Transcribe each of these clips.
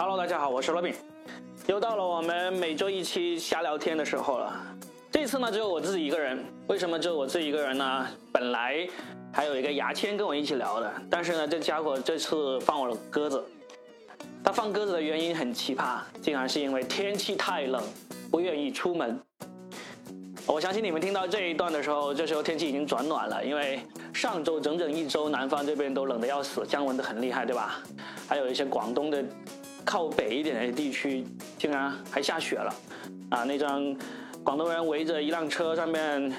Hello，大家好，我是罗宾，又到了我们每周一期瞎聊天的时候了。这次呢，只有我自己一个人。为什么只有我自己一个人呢？本来还有一个牙签跟我一起聊的，但是呢，这家伙这次放我鸽子。他放鸽子的原因很奇葩，竟然是因为天气太冷，不愿意出门。我相信你们听到这一段的时候，这时候天气已经转暖了，因为上周整整一周，南方这边都冷得要死，降温的很厉害，对吧？还有一些广东的靠北一点的地区，竟然还下雪了，啊，那张广东人围着一辆车上面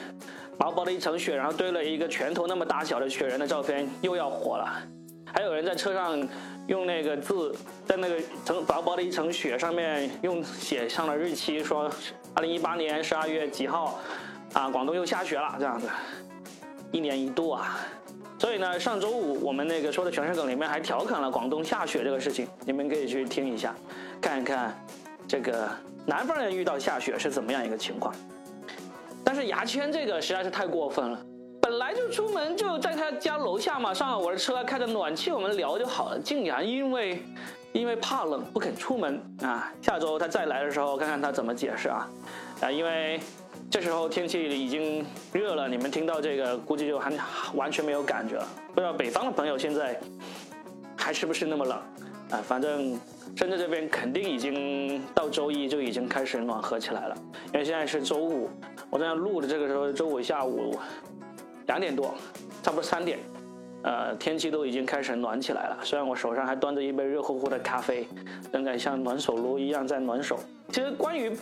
薄薄的一层雪，然后堆了一个拳头那么大小的雪人的照片又要火了，还有人在车上用那个字在那个层薄薄的一层雪上面用写上了日期，说。二零一八年十二月几号，啊，广东又下雪了，这样子，一年一度啊。所以呢，上周五我们那个说的全是梗里面还调侃了广东下雪这个事情，你们可以去听一下，看一看这个南方人遇到下雪是怎么样一个情况。但是牙签这个实在是太过分了，本来就出门就在他家楼下嘛，上了我的车开着暖气我们聊就好了，竟然因为。因为怕冷不肯出门啊，下周他再来的时候看看他怎么解释啊，啊，因为这时候天气已经热了，你们听到这个估计就还完全没有感觉。不知道北方的朋友现在还是不是那么冷啊？反正深圳这边肯定已经到周一就已经开始暖和起来了，因为现在是周五，我在录的这个时候周五下午两点多，差不多三点。呃，天气都已经开始暖起来了。虽然我手上还端着一杯热乎乎的咖啡，正在像暖手炉一样在暖手。其实关于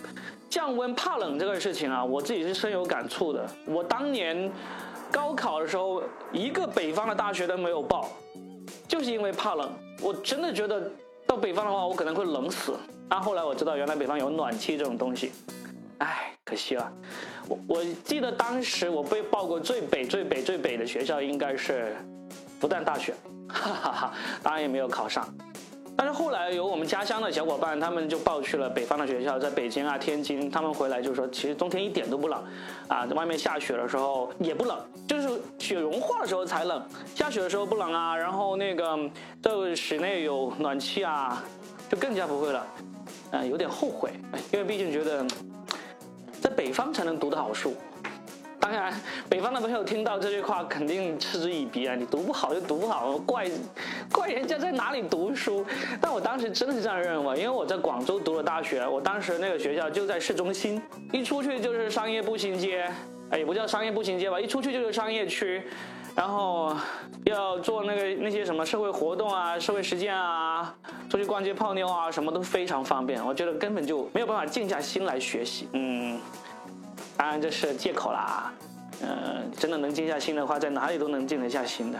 降温怕冷这个事情啊，我自己是深有感触的。我当年高考的时候，一个北方的大学都没有报，就是因为怕冷。我真的觉得到北方的话，我可能会冷死。但，后来我知道原来北方有暖气这种东西，唉，可惜了。我我记得当时我被报过最北、最北、最北的学校，应该是。复旦大学，哈哈哈，当然也没有考上。但是后来有我们家乡的小伙伴，他们就报去了北方的学校，在北京啊、天津，他们回来就说，其实冬天一点都不冷，啊，外面下雪的时候也不冷，就是雪融化的时候才冷，下雪的时候不冷啊。然后那个在室内有暖气啊，就更加不会了。嗯，有点后悔，因为毕竟觉得在北方才能读得好书。当然，北方的朋友听到这句话肯定嗤之以鼻啊！你读不好就读不好，怪怪人家在哪里读书？但我当时真的是这样认为，因为我在广州读了大学，我当时那个学校就在市中心，一出去就是商业步行街，哎，也不叫商业步行街吧，一出去就是商业区，然后要做那个那些什么社会活动啊、社会实践啊，出去逛街泡妞啊，什么都非常方便。我觉得根本就没有办法静下心来学习，嗯。当然这是借口啦，嗯，真的能静下心的话，在哪里都能静得下心的。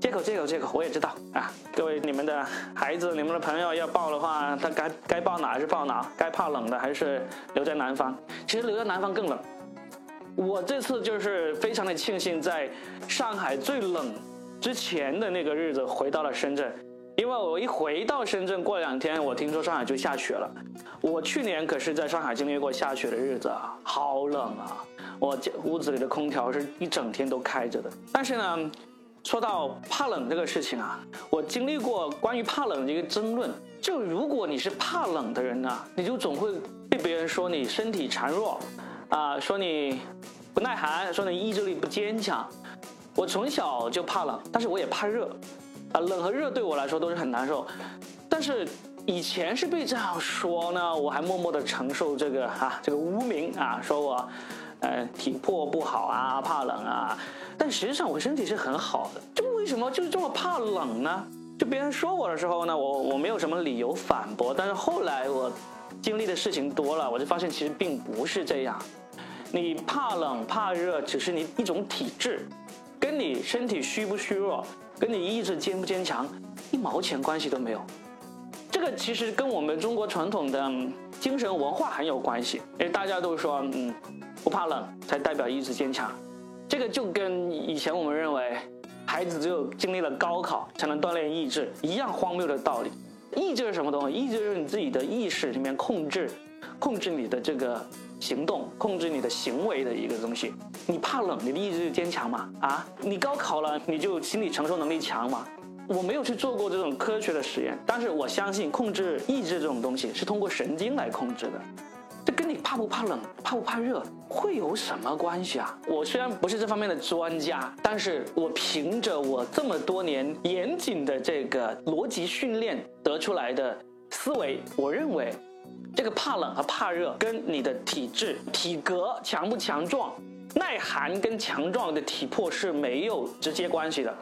借口，借口，借口，我也知道啊。各位，你们的孩子、你们的朋友要报的话，他该该报哪还是报哪？该怕冷的还是留在南方？其实留在南方更冷。我这次就是非常的庆幸，在上海最冷之前的那个日子回到了深圳。因为我一回到深圳，过两天我听说上海就下雪了。我去年可是在上海经历过下雪的日子啊，好冷啊！我屋子里的空调是一整天都开着的。但是呢，说到怕冷这个事情啊，我经历过关于怕冷的一个争论。就如果你是怕冷的人呢，你就总会被别人说你身体孱弱，啊，说你不耐寒，说你意志力不坚强。我从小就怕冷，但是我也怕热。啊，冷和热对我来说都是很难受，但是以前是被这样说呢，我还默默的承受这个哈这个污名啊，说我，呃体魄不好啊，怕冷啊，但实际上我身体是很好的，就为什么就是这么怕冷呢？就别人说我的时候呢，我我没有什么理由反驳，但是后来我经历的事情多了，我就发现其实并不是这样，你怕冷怕热只是你一种体质，跟你身体虚不虚弱。跟你意志坚不坚强一毛钱关系都没有，这个其实跟我们中国传统的精神文化很有关系。因为大家都说，嗯，不怕冷才代表意志坚强，这个就跟以前我们认为孩子只有经历了高考才能锻炼意志一样荒谬的道理。意志是什么东西？意志就是你自己的意识里面控制，控制你的这个。行动控制你的行为的一个东西，你怕冷，你的意志就坚强嘛？啊，你高考了，你就心理承受能力强嘛？我没有去做过这种科学的实验，但是我相信控制意志这种东西是通过神经来控制的。这跟你怕不怕冷、怕不怕热会有什么关系啊？我虽然不是这方面的专家，但是我凭着我这么多年严谨的这个逻辑训练得出来的思维，我认为这个怕冷和怕热跟你的体质、体格强不强壮、耐寒跟强壮的体魄是没有直接关系的。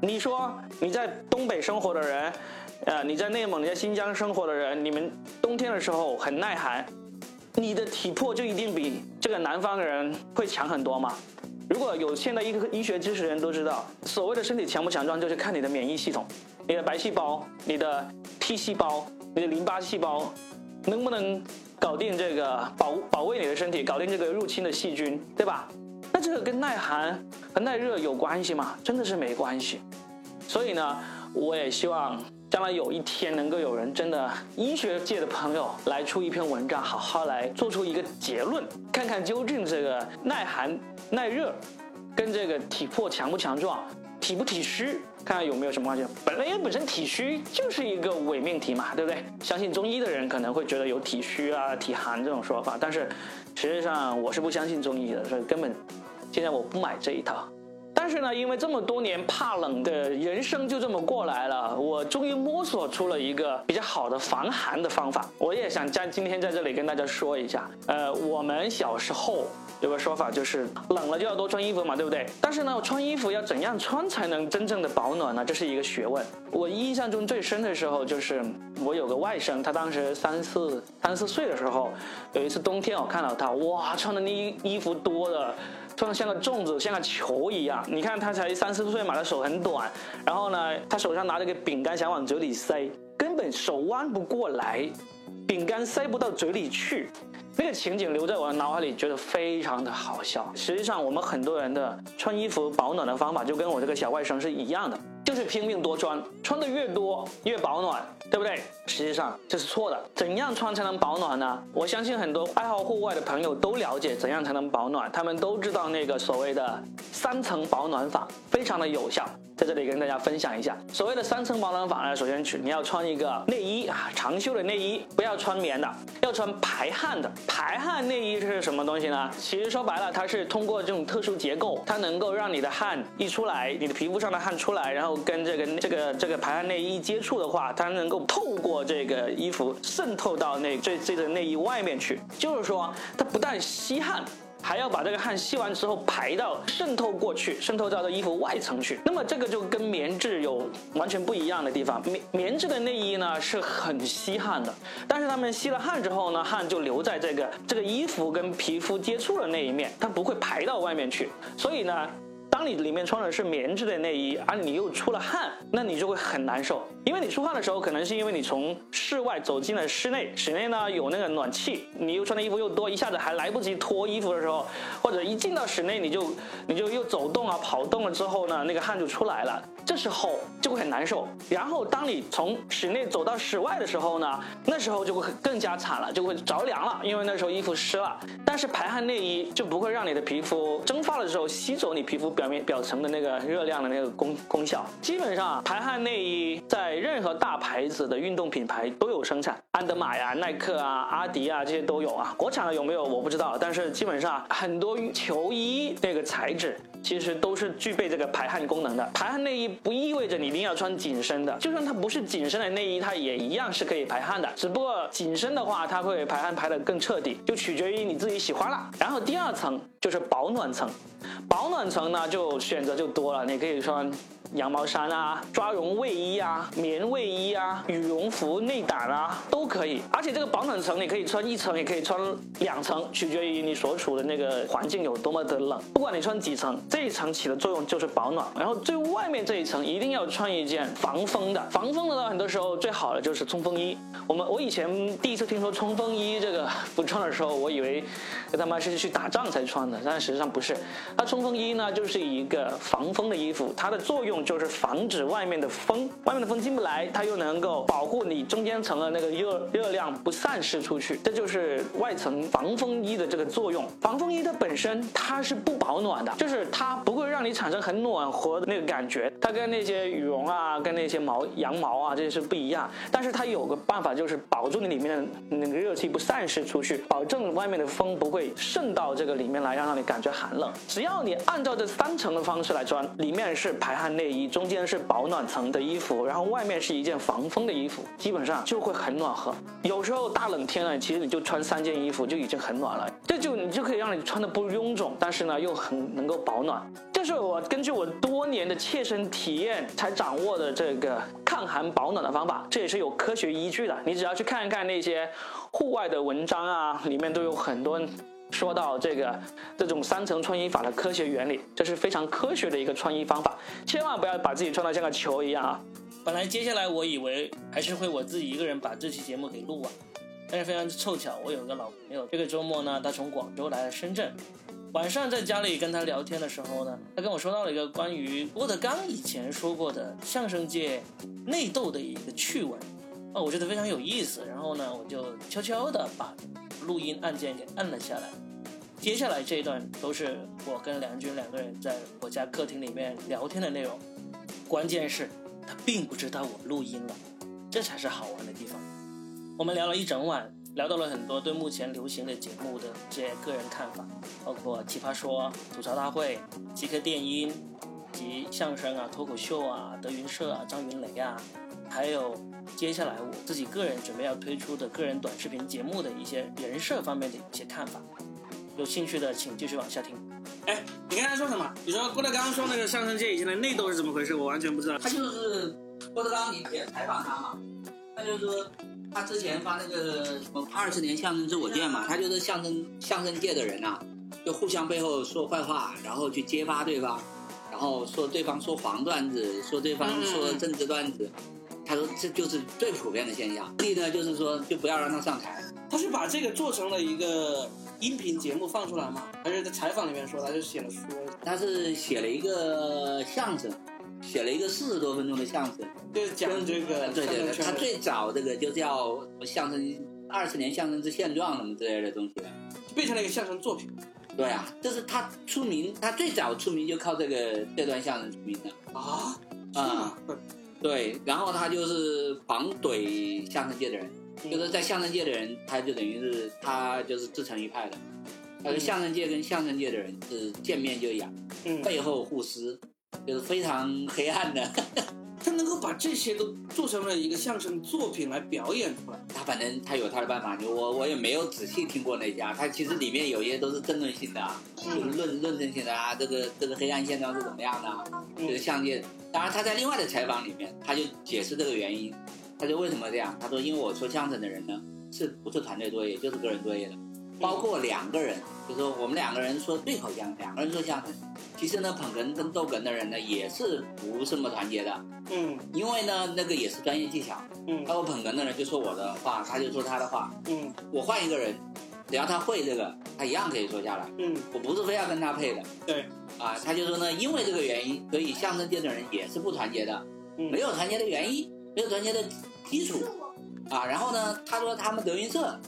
你说你在东北生活的人，呃，你在内蒙、你在新疆生活的人，你们冬天的时候很耐寒。你的体魄就一定比这个南方的人会强很多吗？如果有现代医医学知识的人都知道，所谓的身体强不强壮，就是看你的免疫系统，你的白细胞、你的 T 细胞、你的淋巴细胞，能不能搞定这个保保卫你的身体，搞定这个入侵的细菌，对吧？那这个跟耐寒和耐热有关系吗？真的是没关系。所以呢，我也希望。将来有一天能够有人真的医学界的朋友来出一篇文章，好好来做出一个结论，看看究竟这个耐寒耐热跟这个体魄强不强壮、体不体虚，看看有没有什么关系。本来因为本身体虚就是一个伪命题嘛，对不对？相信中医的人可能会觉得有体虚啊、体寒这种说法，但是实际上我是不相信中医的，所以根本现在我不买这一套。但是呢，因为这么多年怕冷的人生就这么过来了，我终于摸索出了一个比较好的防寒的方法。我也想在今天在这里跟大家说一下。呃，我们小时候有个说法，就是冷了就要多穿衣服嘛，对不对？但是呢，穿衣服要怎样穿才能真正的保暖呢？这是一个学问。我印象中最深的时候，就是我有个外甥，他当时三四三四岁的时候，有一次冬天我看到他，哇，穿的那衣服多的。穿的像个粽子，像个球一样。你看他才三四岁嘛，他手很短，然后呢，他手上拿着个饼干想往嘴里塞，根本手弯不过来，饼干塞不到嘴里去。那个情景留在我的脑海里，觉得非常的好笑。实际上，我们很多人的穿衣服保暖的方法，就跟我这个小外甥是一样的，就是拼命多穿，穿的越多越保暖，对不对？实际上这是错的。怎样穿才能保暖呢？我相信很多爱好户外的朋友都了解怎样才能保暖，他们都知道那个所谓的三层保暖法，非常的有效。在这里跟大家分享一下，所谓的三层保暖法呢，首先去你要穿一个内衣啊，长袖的内衣，不要穿棉的，要穿排汗的。排汗内衣是什么东西呢？其实说白了，它是通过这种特殊结构，它能够让你的汗一出来，你的皮肤上的汗出来，然后跟这个这个这个排汗内衣接触的话，它能够透过这个衣服渗透到那这这个内衣外面去，就是说它不但吸汗。还要把这个汗吸完之后排到渗透过去，渗透到这衣服外层去。那么这个就跟棉质有完全不一样的地方。棉棉质的内衣呢是很吸汗的，但是他们吸了汗之后呢，汗就留在这个这个衣服跟皮肤接触的那一面，它不会排到外面去。所以呢。当你里面穿的是棉质的内衣，而你又出了汗，那你就会很难受。因为你出汗的时候，可能是因为你从室外走进了室内，室内呢有那个暖气，你又穿的衣服又多，一下子还来不及脱衣服的时候，或者一进到室内，你就你就又走动啊跑动了之后呢，那个汗就出来了，这时候就会很难受。然后当你从室内走到室外的时候呢，那时候就会更加惨了，就会着凉了，因为那时候衣服湿了。但是排汗内衣就不会让你的皮肤蒸发的时候吸走你皮肤表面。表层的那个热量的那个功功效，基本上排汗内衣在任何大牌子的运动品牌都有生产，安德玛呀、耐克啊、阿迪啊这些都有啊。国产的有没有我不知道，但是基本上很多球衣那个材质其实都是具备这个排汗功能的。排汗内衣不意味着你一定要穿紧身的，就算它不是紧身的内衣，它也一样是可以排汗的。只不过紧身的话，它会排汗排得更彻底，就取决于你自己喜欢了。然后第二层就是保暖层。保暖层呢，就选择就多了，你可以穿。羊毛衫啊，抓绒卫衣啊，棉卫衣啊，羽绒服内胆啊，都可以。而且这个保暖层你可以穿一层，也可以穿两层，取决于你所处的那个环境有多么的冷。不管你穿几层，这一层起的作用就是保暖。然后最外面这一层一定要穿一件防风的。防风的呢，很多时候最好的就是冲锋衣。我们我以前第一次听说冲锋衣这个不穿的时候，我以为他妈是去打仗才穿的，但是实际上不是。它冲锋衣呢就是一个防风的衣服，它的作用用就是防止外面的风，外面的风进不来，它又能够保护你中间层的那个热热量不散失出去，这就是外层防风衣的这个作用。防风衣它本身它是不保暖的，就是它不会让你产生很暖和的那个感觉，它跟那些羽绒啊，跟那些毛羊毛啊这些是不一样。但是它有个办法，就是保住你里面的那个热气不散失出去，保证外面的风不会渗到这个里面来，让让你感觉寒冷。只要你按照这三层的方式来穿，里面是排汗内衣，中间是保暖层的衣服，然后外面是一件防风的衣服，基本上就会很暖和。有时候大冷天了，其实你就穿三件衣服就已经很暖了，这就你就可以让你穿的不臃肿，但是呢又很能够保暖。这是我根据我多年的切身体验才掌握的这个抗寒保暖的方法，这也是有科学依据的。你只要去看一看那些户外的文章啊，里面都有很多说到这个这种三层穿衣法的科学原理，这是非常科学的一个穿衣方法，千万不要把自己穿得像个球一样啊！本来接下来我以为还是会我自己一个人把这期节目给录完，但是非常凑巧，我有一个老朋友，这个周末呢，他从广州来了深圳，晚上在家里跟他聊天的时候呢，他跟我说到了一个关于郭德纲以前说过的相声界内斗的一个趣闻，哦，我觉得非常有意思，然后呢，我就悄悄的把录音按键给摁了下来。接下来这一段都是我跟梁军两个人在我家客厅里面聊天的内容，关键是他并不知道我录音了，这才是好玩的地方。我们聊了一整晚，聊到了很多对目前流行的节目的这些个人看法，包括奇葩说、吐槽大会、极客电音及相声啊、脱口秀啊、德云社啊、张云雷啊，还有接下来我自己个人准备要推出的个人短视频节目的一些人设方面的一些看法。有兴趣的请继续往下听。哎，你刚才说什么？你说郭德纲说那个相声界以前的内斗是怎么回事？我完全不知道。他就是郭德纲，你也采访他嘛？他就说他之前发那个什么二十年相声自我见嘛，他就是相声相声界的人啊，就互相背后说坏话，然后去揭发对方，然后说对方说黄段子，说对方说政治段子。他说这就是最普遍的现象。第呢，就是说就不要让他上台。他是把这个做成了一个。音频节目放出来吗？还是在采访里面说，他就写了书？他是写了一个相声，写了一个四十多分钟的相声，就是讲这个。对对对，他最早这个就叫相声二十年相声之现状什么之类的东西，变成了一个相声作品。对啊，就是他出名，他最早出名就靠这个这段相声出名的啊啊，对，然后他就是狂怼相声界的人。就是在相声界的人，他就等于是他就是自成一派的。他说相声界跟相声界的人是见面就痒，背后互撕，就是非常黑暗的。他能够把这些都做成了一个相声作品来表演出来。他反正他有他的办法，我我也没有仔细听过那家。他其实里面有些都是争论性的，就是论论证性的啊。这个这个黑暗现状是怎么样的？这个相声界，当然他在另外的采访里面，他就解释这个原因。他说为什么这样？他说因为我说相声的人呢，是不是团队作业，就是个人作业的，包括两个人，就是说我们两个人说对口相声，两个人说相声，其实呢捧哏跟逗哏的人呢也是不这么团结的，嗯，因为呢那个也是专业技巧，嗯，包括捧哏的人就说我的话，他就说他的话，嗯，我换一个人，只要他会这个，他一样可以说下来，嗯，我不是非要跟他配的，对，啊，他就说呢，因为这个原因，所以相声界的人也是不团结的，没有团结的原因，没有团结的。基础啊，然后呢，他说他们德云社，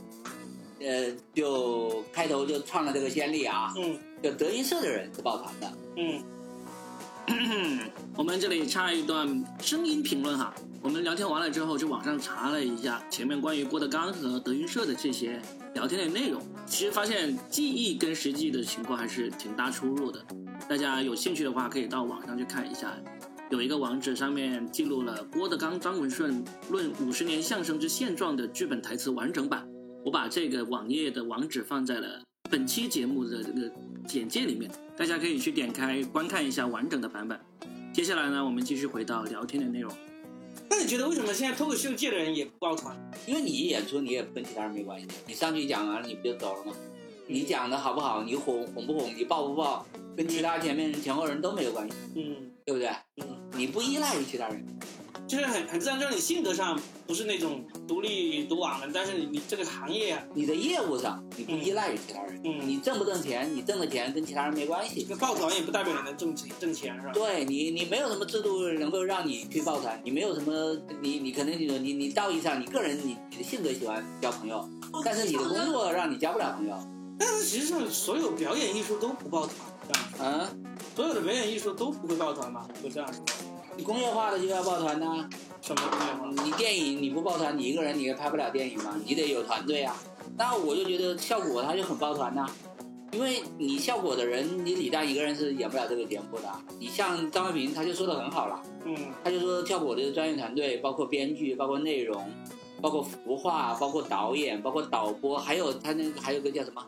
呃，就开头就创了这个先例啊，嗯，就德云社的人是抱团的，嗯，我们这里插一段声音评论哈，我们聊天完了之后，就网上查了一下前面关于郭德纲和德云社的这些聊天的内容，其实发现记忆跟实际的情况还是挺大出入的，大家有兴趣的话可以到网上去看一下。有一个网址上面记录了郭德纲、张文顺论五十年相声之现状的剧本台词完整版，我把这个网页的网址放在了本期节目的这个简介里面，大家可以去点开观看一下完整的版本。接下来呢，我们继续回到聊天的内容。那你觉得为什么现在脱口秀界的人也不抱团？因为你一演出，你也跟其他人没关系，你上去讲完了，你不就走了吗？你讲的好不好，你哄哄不哄，你爆不爆，跟其他前面前后人都没有关系。嗯。对不对？嗯，你不依赖于其他人，就是很很自然，就是你性格上不是那种独立独往的，但是你你这个行业啊，你的业务上你不依赖于其他人，嗯你挣不挣钱，你挣的钱跟其他人没关系那。抱团也不代表你能挣钱挣钱是吧？对你，你没有什么制度能够让你去抱团，你没有什么，你你可能你你你道义上，你个人你你的性格喜欢交朋友，但是你的工作让你交不了朋友，但是实际上所有表演艺术都不抱团，这样啊，所有的表演艺术都不会抱团吧？会这样说？你工业化的就要抱团呐、什么工业化？你电影你不抱团，你一个人你也拍不了电影嘛，你得有团队啊。那我就觉得效果他就很抱团呐、因为你效果的人，你李诞一个人是演不了这个节目的。你像张卫平，他就说的很好了，嗯他就说效果的专业团队，包括编剧，包括内容，包括服化，包括导演，包括导播，还有他那个还有个叫什么，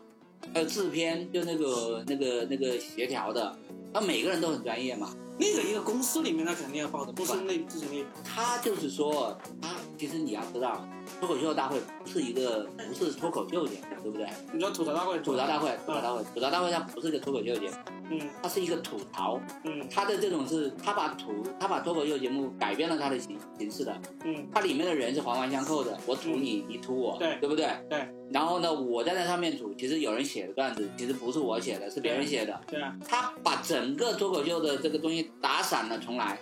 还有制片，就那个那个那个协调的，他每个人都很专业嘛。那个一个公司里面，他肯定要报的，公司内自己内部。他就是说，他其实你要知道，脱口秀大会不是一个不是脱口秀节目，对不对？你知道吐槽大会？吐槽大会，吐槽大会，吐槽大会它不是一个脱口秀节目，嗯它是一个吐槽。嗯它的这种是，他把吐，他把脱口秀节目改变了它的形形式的。嗯它里面的人是环环相扣的，我吐你，你吐我，对对不对？对。然后呢，我站在上面吐，其实有人写的段子，其实不是我写的，是别人写的。对啊，他把整个脱口秀的这个东西打散了重来，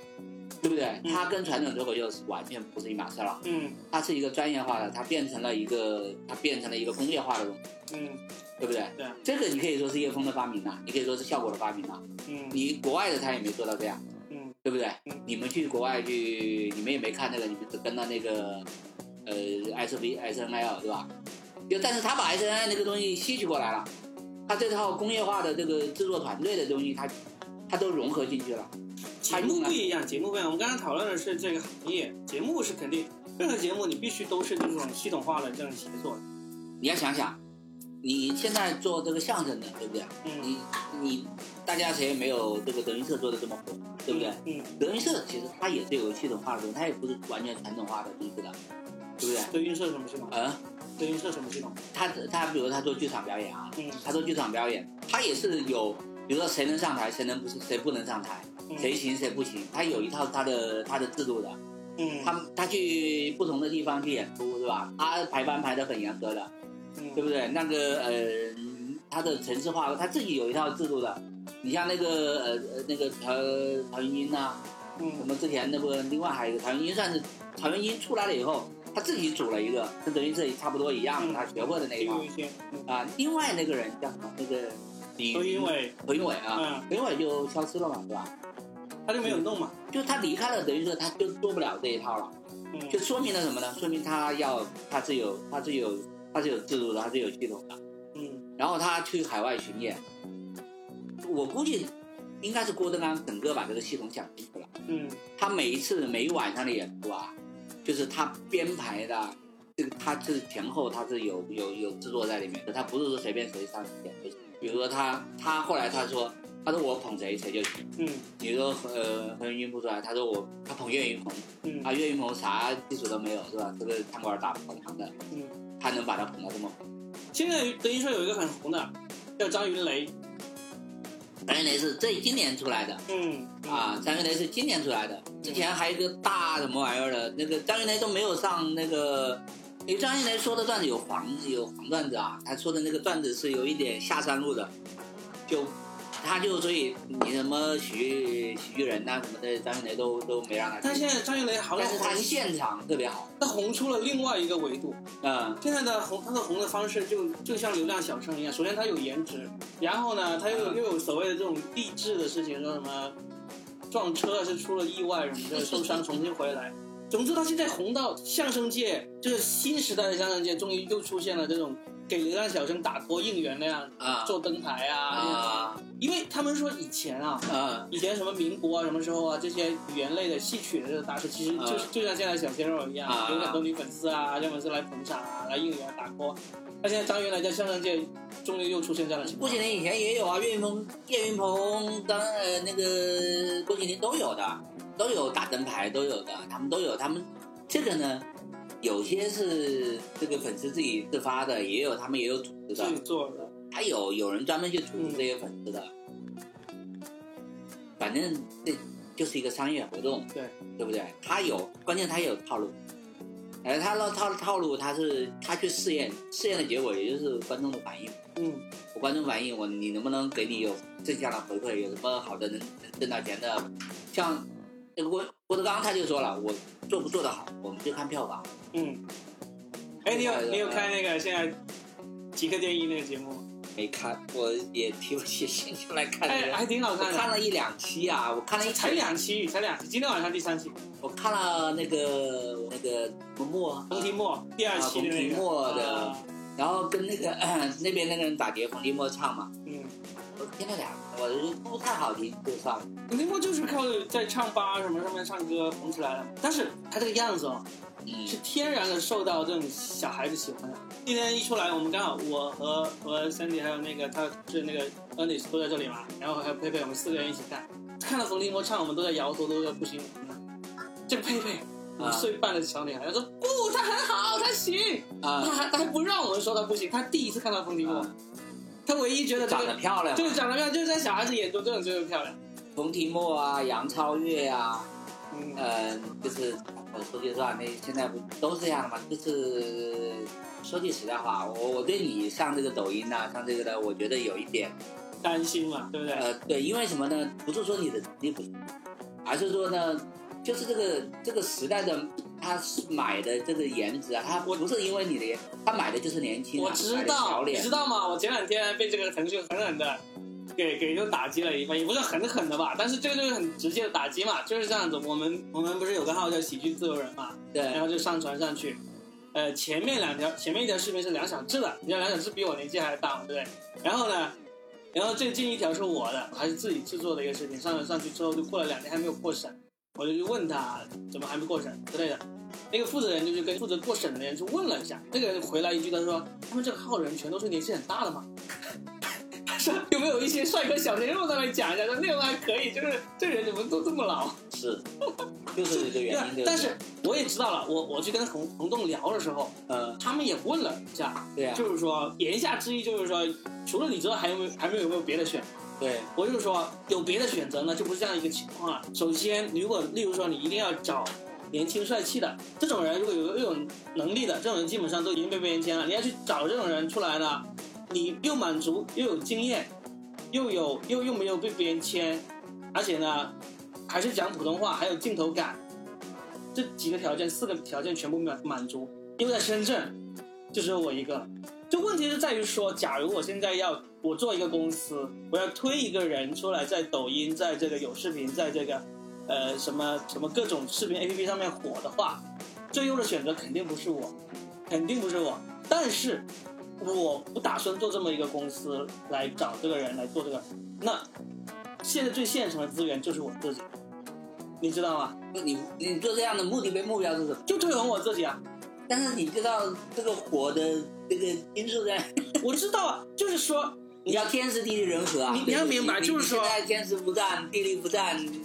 对不对？嗯它跟传统脱口秀是完全不是一码事了。嗯它是一个专业化的，它变成了一个，它变成了一个工业化的东西，嗯对不对？对啊这个你可以说是叶枫的发明呐，你可以说是效果的发明呐。嗯你国外的他也没做到这样，嗯对不对？嗯你们去国外去，你们也没看那个，你们只跟到那个呃 S V S N L 对吧？就但是他把 S N L 那个东西吸取过来了，他这套工业化的这个制作团队的东西，他他都融合进去了。节目不一样，节目不一样。我们刚刚讨论的是这个行业，节目是肯定，任何节目你必须都是这种系统化的这种协作。你要想想，你现在做这个相声的，对不对？嗯你你大家谁也没有这个德云社做的这么火，对不对？嗯，德云社其实它也是有系统化的东西，它也不是完全传统化的东西的，对不对？德云社什么系统？嗯，德云社什么系统？他他比如他做剧场表演啊，嗯他做剧场表演，他也是有，比如说谁能上台，谁能不是，谁不能上台，嗯谁行谁不行，他有一套他的他的制度的。嗯他他去不同的地方去演出是吧？他排班排的很严格的，嗯对不对？那个呃，他的城市化他自己有一套制度的。你像那个呃呃那个曹曹云金呐、什嗯么之前那个另外还有一个曹云金，算是曹云金出来了以后，他自己组了一个，跟德云社也差不多一样，嗯他学会的那一套啊。另外那个人叫什么？那个李何云，伟，何云伟啊，嗯，何云伟就消失了嘛，是吧？他就没有弄嘛。就他离开了等于说，他就做不了这一套了，嗯就说明了什么呢？说明他要他是有他是有他是有制度的，他是有系统的。嗯然后他去海外巡演，我估计应该是郭德纲整个把这个系统想清楚了。嗯他每一次每一晚上的演出啊，就是他编排的，这个他是前后他是有有有制作在里面的，他不是说随便谁上去演。比如说他他后来他说他说我捧谁谁就行。嗯你说呃何云云不出来，他说我他捧岳云鹏，嗯啊岳云鹏啥技术都没有是吧？这个餐馆打跑堂的，嗯。他能把他捧到这么红。现在德云社有一个很红的，叫张云雷。张云雷是这今年出来的。嗯啊，张云雷是今年出来的，之前还有一个大什么玩意儿的，那个张云雷都没有上那个，因为张云雷说的段子有黄有黄段子啊，他说的那个段子是有一点下三路的，就他就所以你什么喜剧喜剧人呐、什么的，张云雷都都没让他去，但现在张云雷好像红现场特别好，他红出了另外一个维度。嗯现在的红，他的红的方式就就像流量小生一样。首先他有颜值，然后呢，他又嗯又有所谓的这种励志的事情，说什么撞车是出了意外什么的，受伤重新回来。总之，他现在红到相声界，就是新时代的相声界，终于又出现了这种给流量小生打托应援那样啊做灯牌啊。啊因为他们说以前啊，啊以前什么民国啊，什么时候啊，这些语言类的戏曲的这个大师，其实就是、就像现在小鲜肉一样，啊有很多女粉丝啊，让粉丝来捧场啊，来应援打 call。那现在张元来在相声界终于又出现这样的情况郭麒，麟以前也有啊，岳云鹏、岳云鹏、当呃那个郭麒麟都有的，都有打灯牌，都有的，他们都有。他们这个呢，有些是这个粉丝自己自发的，也有他们也有组织的自，己做的。还有有人专门去组织这些粉丝的。反正这就是一个商业活动，对对不对？他有，关键他也有套路，哎，他那套套路他是他去试验，试验的结果也就是观众的反应。嗯，我观众反应，我你能不能给你有正向的回馈？有什么好的能能挣到钱的？像那个郭郭德纲他就说了，我做不做得好，我们就看票房。嗯，哎，你有你有看那个现在极客电影那个节目吗？没看，我也提不起兴趣来看这哎，还挺好看的，看了一两期啊，我看了一才两期，才两期，今天晚上第三期，我看了那个那个什么墨，冯提莫第二期的那个，啊冯提莫的啊。然后跟那个 那边那个人打碟，冯提莫唱嘛，嗯，我听了两个，我觉得不太好听，就算了。冯提莫就是靠在唱吧什么上面唱歌红起来的，但是他这个样子哦，嗯是天然的受到这种小孩子喜欢的。今天一出来，我们刚好我和和 Sandy 还有那个他是那个 Ernest 都在这里嘛，然后还有佩佩，我们四个人一起看，看到冯提莫唱，我们都在摇头，都在不行。这个佩佩，五啊岁半的小女孩，她说不，她很好，她行，啊她还她还不让我们说她不行，她第一次看到冯提莫，啊她唯一觉得这长得漂亮嘛，这个长得漂亮，就是在小孩子眼中这种就是漂亮。冯提莫啊，杨超越啊，嗯，呃，就是我说句实话，那现在不都是这样的吗？就是说句实在话，我我对你上这个抖音呐、上这个的，我觉得有一点，担心嘛，对不对？呃，对，因为什么呢？不是说你的能力不行，而是说呢，就是这个这个时代的他买的这个颜值啊，他不是因为你的颜，他买的就是年轻、啊，我知道，你知，道吗？我前两天被这个腾讯狠狠的给给就打击了一番，也不是狠狠的吧，但是这个就是很直接的打击嘛，就是这样子。我们我们不是有个号叫喜剧自由人嘛，对然，后就上传上去。呃，前面两条前面一条视频是梁小志的，你知道梁小志比我年纪还大嘛，对不对？然后呢，然后最近一条是我的，还是自己制作的一个视频，上传上去之后就过了两天还没有过审，我就去问他怎么还没过审之类的。那个负责人就去跟负责过审的人去问了一下，那个人回来一句，他说他们这个号人全都是年纪很大的嘛。他说有没有一些帅哥小鲜肉再来讲一下？说内容还可以，就是这人怎么都这么老？是，就是这个原因，对 但是我也知道了，我我去跟洪洪洞聊的时候，嗯，他们也问了一下，对啊，就是说言下之意就是说，除了你之外，还有没有还没有没有别的选？对，我就是说有别的选择呢，就不是这样一个情况了。首先，如果例如说你一定要找年轻帅气的这种人，如果有又有能力的这种人，基本上都已经被别人签了。你要去找这种人出来呢，你又满足又有经验，又有又又没有被别人签，而且呢还是讲普通话，还有镜头感，这几个条件四个条件全部满满足。因为在深圳就只有我一个，就问题是在于说，假如我现在要我做一个公司，我要推一个人出来，在抖音，在这个有视频，在这个呃什么什么各种视频 APP 上面火的话，最优的选择肯定不是我，肯定不是我。但是我不打算做这么一个公司来找这个人来做这个。那现在最现成的资源就是我自己，你知道吗？你你做这样的目的跟目标是什么？就推广我自己啊！但是你知道这个火的这个因素在，我知道啊，就是说你要天时地利人和啊。你你要明白就是说你现在天时不占，地利不占，你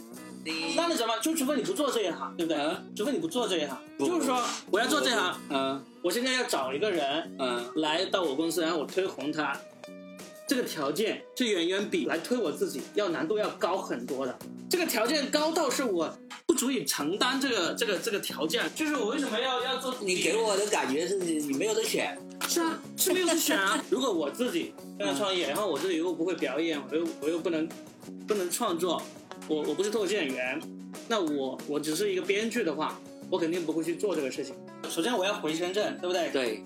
那你怎么？就除非你不做这一行，对不对？嗯除非你不做这一行，就是说我要做这行，嗯我现在要找一个人嗯来到我公司，然后我推红他，这个条件是远远比来推我自己要难度要高很多的。这个条件高到是我不足以承担这个这个这个条件，就是我为什么要要做？你给我的感觉是你没有得选，是啊，是没有得选啊。如果我自己跟他创业，然后我自己又不会表演，我又我又不能不能创作，我我不是脱口秀演员，那我我只是一个编剧的话，我肯定不会去做这个事情。首先我要回深圳，对不对？对，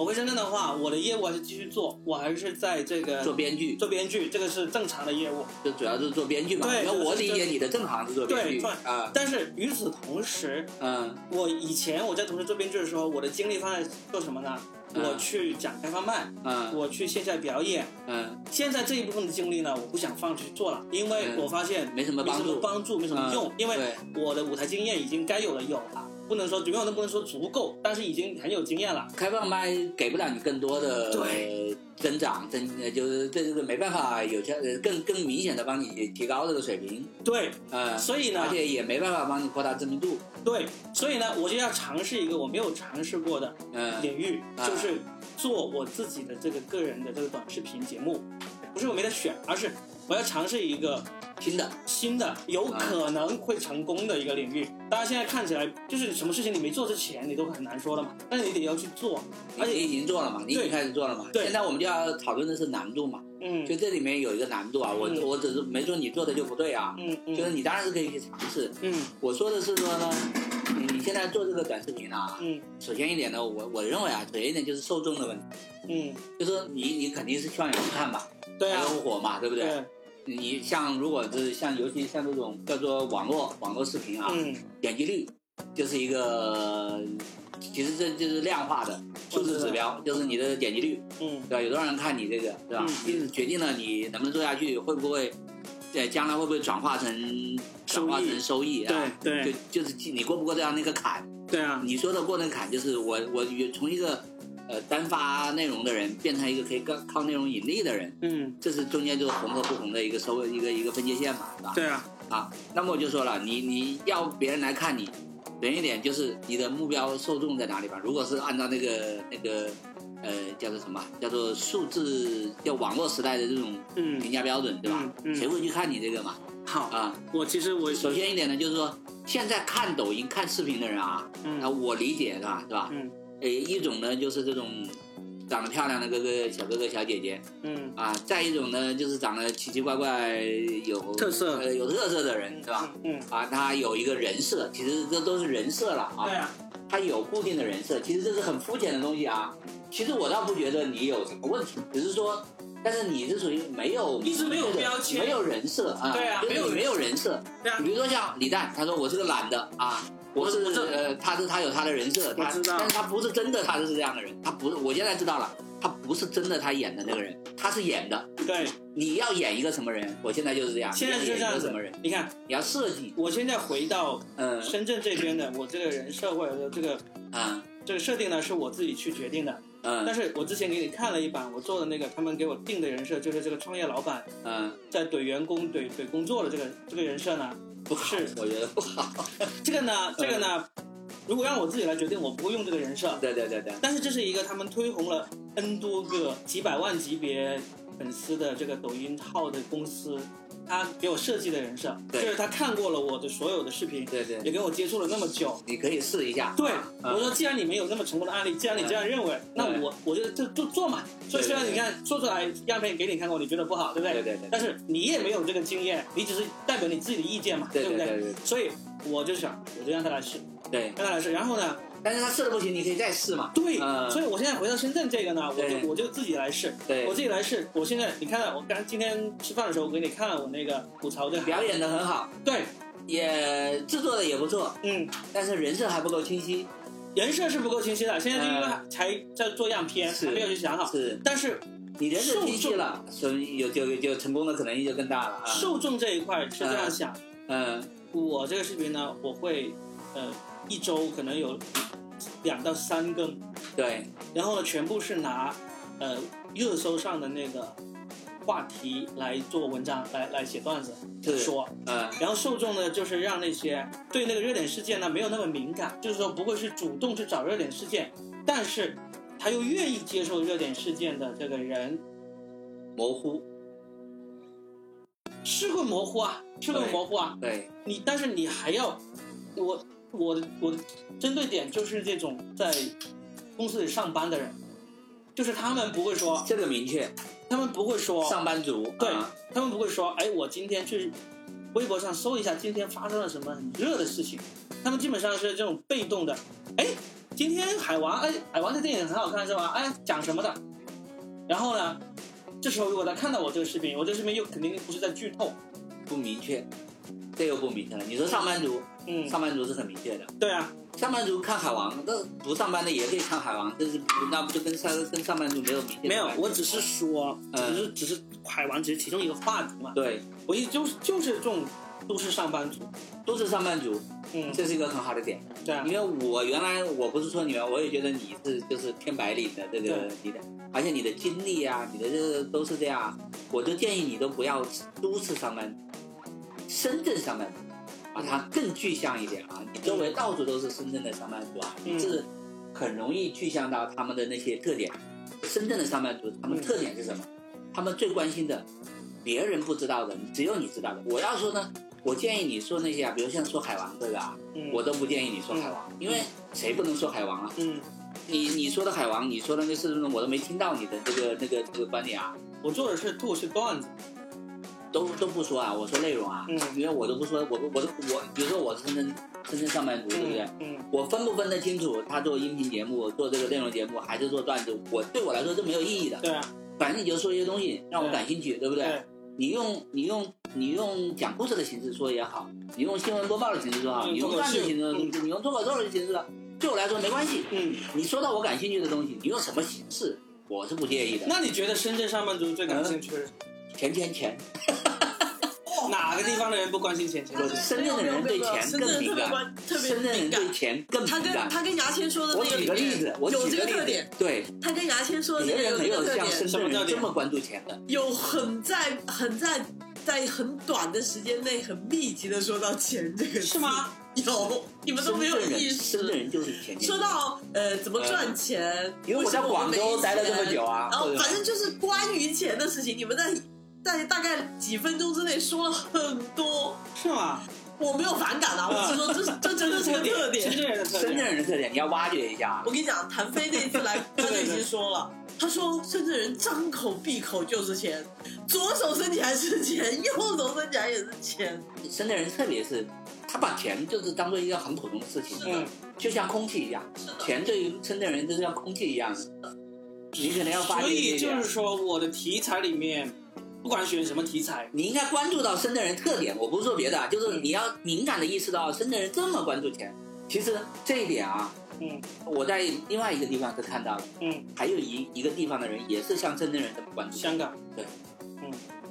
我回深圳的话，我的业务还是继续做，我还是在这个做编剧。做编剧，这个是正常的业务。就主要是做编剧嘛。对那我理解你的正行是做编剧对啊，但是与此同时，嗯。我以前我在同时做编剧的时候，我的精力放在做什么呢？嗯。我去讲开放麦，嗯。我去线下表演。嗯。现在这一部分的精力呢，我不想放去做了，因为嗯。我发现没什么没什么帮助。帮助，没什么用嗯，因为我的舞台经验已经该有的有了，不能说永远都不能说足够，但是已经很有经验了。开放麦给不了你更多的对增长，增呃就是这这个没办法有效呃更更明显的帮你提高这个水平，对呃，所以呢而且也没办法帮你扩大知名度，对，所以呢，我就要尝试一个我没有尝试过的嗯领域，啊。就是做我自己的这个个人的这个短视频节目，不是我没得选，而是我要尝试一个新的，新的有可能会成功的一个领域。大家现在看起来就是什么事情你没做之前你都很难说了嘛，但是你得要去做，而且你已经做了嘛，你已经开始做了嘛。对。现在我们就要讨论的是难度嘛，嗯。就这里面有一个难度啊，我嗯。我只是没说你做的就不对啊，嗯嗯，就是你当然是可以去尝试。嗯。我说的是说呢，你你现在做这个短视频啊，嗯。首先一点呢，我我认为啊，首先一点就是受众的问题，嗯，就是说你你肯定是希望有人看嘛，对啊。才，能火嘛，对不对？对，你像如果是像尤其像这种叫做网络网络视频啊，嗯点击率就是一个，其实这就是量化的数字指标，就是你的点击率，嗯对吧？有多少人看你这个，对吧？嗯你决定了你能不能做下去，会不会，在将来会不会转化成转化成收益啊？对对就就是你过不过这样那个坎？对啊，你说的过那个坎，就是我我从一个呃单发内容的人变成一个可以靠靠内容盈利的人，嗯这是中间就是红和不红的一个收一个一个分界线嘛，是吧？对啊，啊，那么我就说了，你你要别人来看你，远一点就是你的目标受众在哪里吧。如果是按照那个那个呃叫做什么，叫做数字叫网络时代的这种嗯评价标准，对吧？嗯嗯谁会去看你这个嘛？好，啊，我其实我首先一点呢，就是说现在看抖音看视频的人啊，啊，嗯我理解是吧？是吧？嗯呃，一种呢就是这种长得漂亮的哥哥小哥哥小姐姐嗯啊，再一种呢就是长得奇奇怪怪有特色呃有特色的人，是吧？嗯，啊，他有一个人设，其实这都是人设了啊。对啊，他有固定的人设，其实这是很肤浅的东西啊。其实我倒不觉得你有什么问题，只是说，但是你是属于没有一直没有标签没有人设啊。对啊没有就是你没有人设。对啊比如说像李诞，他说我是个懒的啊。我是呃，他是他有他的人设，他知道但是他不是真的，他是这样的人，他不是，我现在知道了，他不是真的他演的那个人，他是演的。对，你要演一个什么人？我现在就是这样，现在就这样什么人？。你看，你要设计，我现在回到呃深圳这边的，我这个人设或者说这个啊这个设定呢，是我自己去决定的。嗯但是我之前给你看了一版我做的那个，他们给我定的人设，就是这个创业老板嗯，在怼员工、怼怼工作的这个这个人设呢，不是，我觉得不好。这个呢，这个呢，如果让我自己来决定，我不会用这个人设。对对对对，但是这是一个他们推红了 N 多个几百万级别粉丝的这个抖音号的公司，他给我设计的人设，就是他看过了我的所有的视频，对对也跟我接触了那么久。你可以试一下。对，嗯我说既然你们有那么成功的案例，既然你这样认为，那我我就就就做嘛。所以虽然你看做出来样片给你看过，你觉得不好，对不对？对对对但是你也没有这个经验，你只是代表你自己的意见嘛，不对不对对所以我就想，我就让他来试，对，让他来试。然后呢，但是他试的不行，你可以再试嘛。对，嗯所以我现在回到深圳这个呢，我就我就自己来试，对我自己来试。我现在你看了，我刚今天吃饭的时候，我给你看了我那个吐槽的表演的很好，对，也制作的也不错，嗯，但是人设还不够清晰。人设是不够清晰的，现在就因为嗯才在做样片，还没有去想好。是但是你人设清晰了，所以有就就成功的可能性就更大了啊。受众这一块是这样想，嗯我这个视频呢，我会呃一周可能有两到三更，对。然后呢全部是拿呃热搜上的那个话题来做文章，来来写段子是说。嗯。然后受众呢，就是让那些对那个热点事件呢没有那么敏感，就是说不会去主动去找热点事件，但是他又愿意接受热点事件的这个人。模糊。是会模糊啊，是会模糊啊。对。你但是你还要，我我的我的针对点就是这种在公司里上班的人，就是他们不会说，这个明确，他们不会说，上班族对啊他们不会说，哎，我今天去微博上搜一下今天发生了什么很热的事情。他们基本上是这种被动的，哎，今天海王，哎，海王的电影很好看是吧？哎，讲什么的？然后呢，这时候如果他看到我这个视频，我这个视频又肯定不是在剧透，不明确，这又不明确了。你说上班族，嗯，上班族是很明确的。对啊，上班族看海王，那不上班的也可以看海王，这是那不就跟上跟上班族没有明确没有我只是说，嗯。只是只是海王只是其中一个话题嘛。对，我一就是就是这种都市上班族，都是上班族，嗯，这是一个很好的点。对啊。因，为我原来我不是说你们，我也觉得你是就是偏白领的这个对。你的，而且你的经历啊，你的这个都是这样，我就建议你都不要都市上班，深圳上班族，把它更具象一点啊，你周围到处都是深圳的上班族啊，嗯你是很容易具象到他们的那些特点。深圳的上班族，他们嗯特点是什么？他们最关心的别人不知道的，只有你知道的。我要说呢，我建议你说那些啊，比如像说海王这个啊，嗯我都不建议你说海王，因为谁不能说海王啊？嗯，你你说的海王，你说的那四十分钟，我都没听到你的这个那个这个观点啊，我做的是吐是段子，都都不说啊，我说内容啊，嗯因为我都不说，我我都我，比如说我是深圳深圳上班族，对不对？嗯我分不分得清楚他做音频节目、做这个内容节目还是做段子，我对我来说是没有意义的。对啊，反正你就说一些东西让我感兴趣，对不对？对你用你用你用讲故事的形式说也好，你用新闻播报的形式说好，嗯你用段子形式，你用脱口秀的形式，对我来说没关系。嗯，你说到我感兴趣的东西，你用什么形式，我是不介意的。那你觉得深圳上班族最感兴趣的是钱钱钱，哪个地方的人不关心钱钱？我深圳的人对钱深圳人特别更敏感，关，特别深圳人敏感对。钱更他跟敏感。他跟牙签说的我那个里面举个例子，我有这举个例子个特点，，对，他跟牙签说的那个人没个有这个特有像深点，圳人这么关注钱的。有很在很在在很短的时间内很密集的说到钱这个是？吗？有，你们都没有意识。深圳人就是钱钱。说到呃怎么赚钱，因为我在广州待了这么久啊，然后反正就是关于钱的事情，你们在在大概几分钟之内说了很多，是吗？我没有反感啊，我是说这是这真的是个特点深。圳人的特深圳点。人的特点，你要挖掘一下。我跟你讲，谭飞那次来，他就已经说了，他说深圳人张口闭口就是钱，左手伸起来是钱，右手伸起来也是钱。深圳人特别是，他把钱就是当做一个很普通的事情，嗯，就像空气一样，钱对于深圳人就像空气一样。你可能要发所掘这一点以就是，说，我的题材里面，不管选什么题材，你应该关注到深圳人特点。我不是说别的啊，就是嗯你要敏感的意识到深圳人这么关注钱。其实这一点啊，嗯我在另外一个地方是看到的，嗯，还有一一个地方的人也是像深圳人这么关注。香港，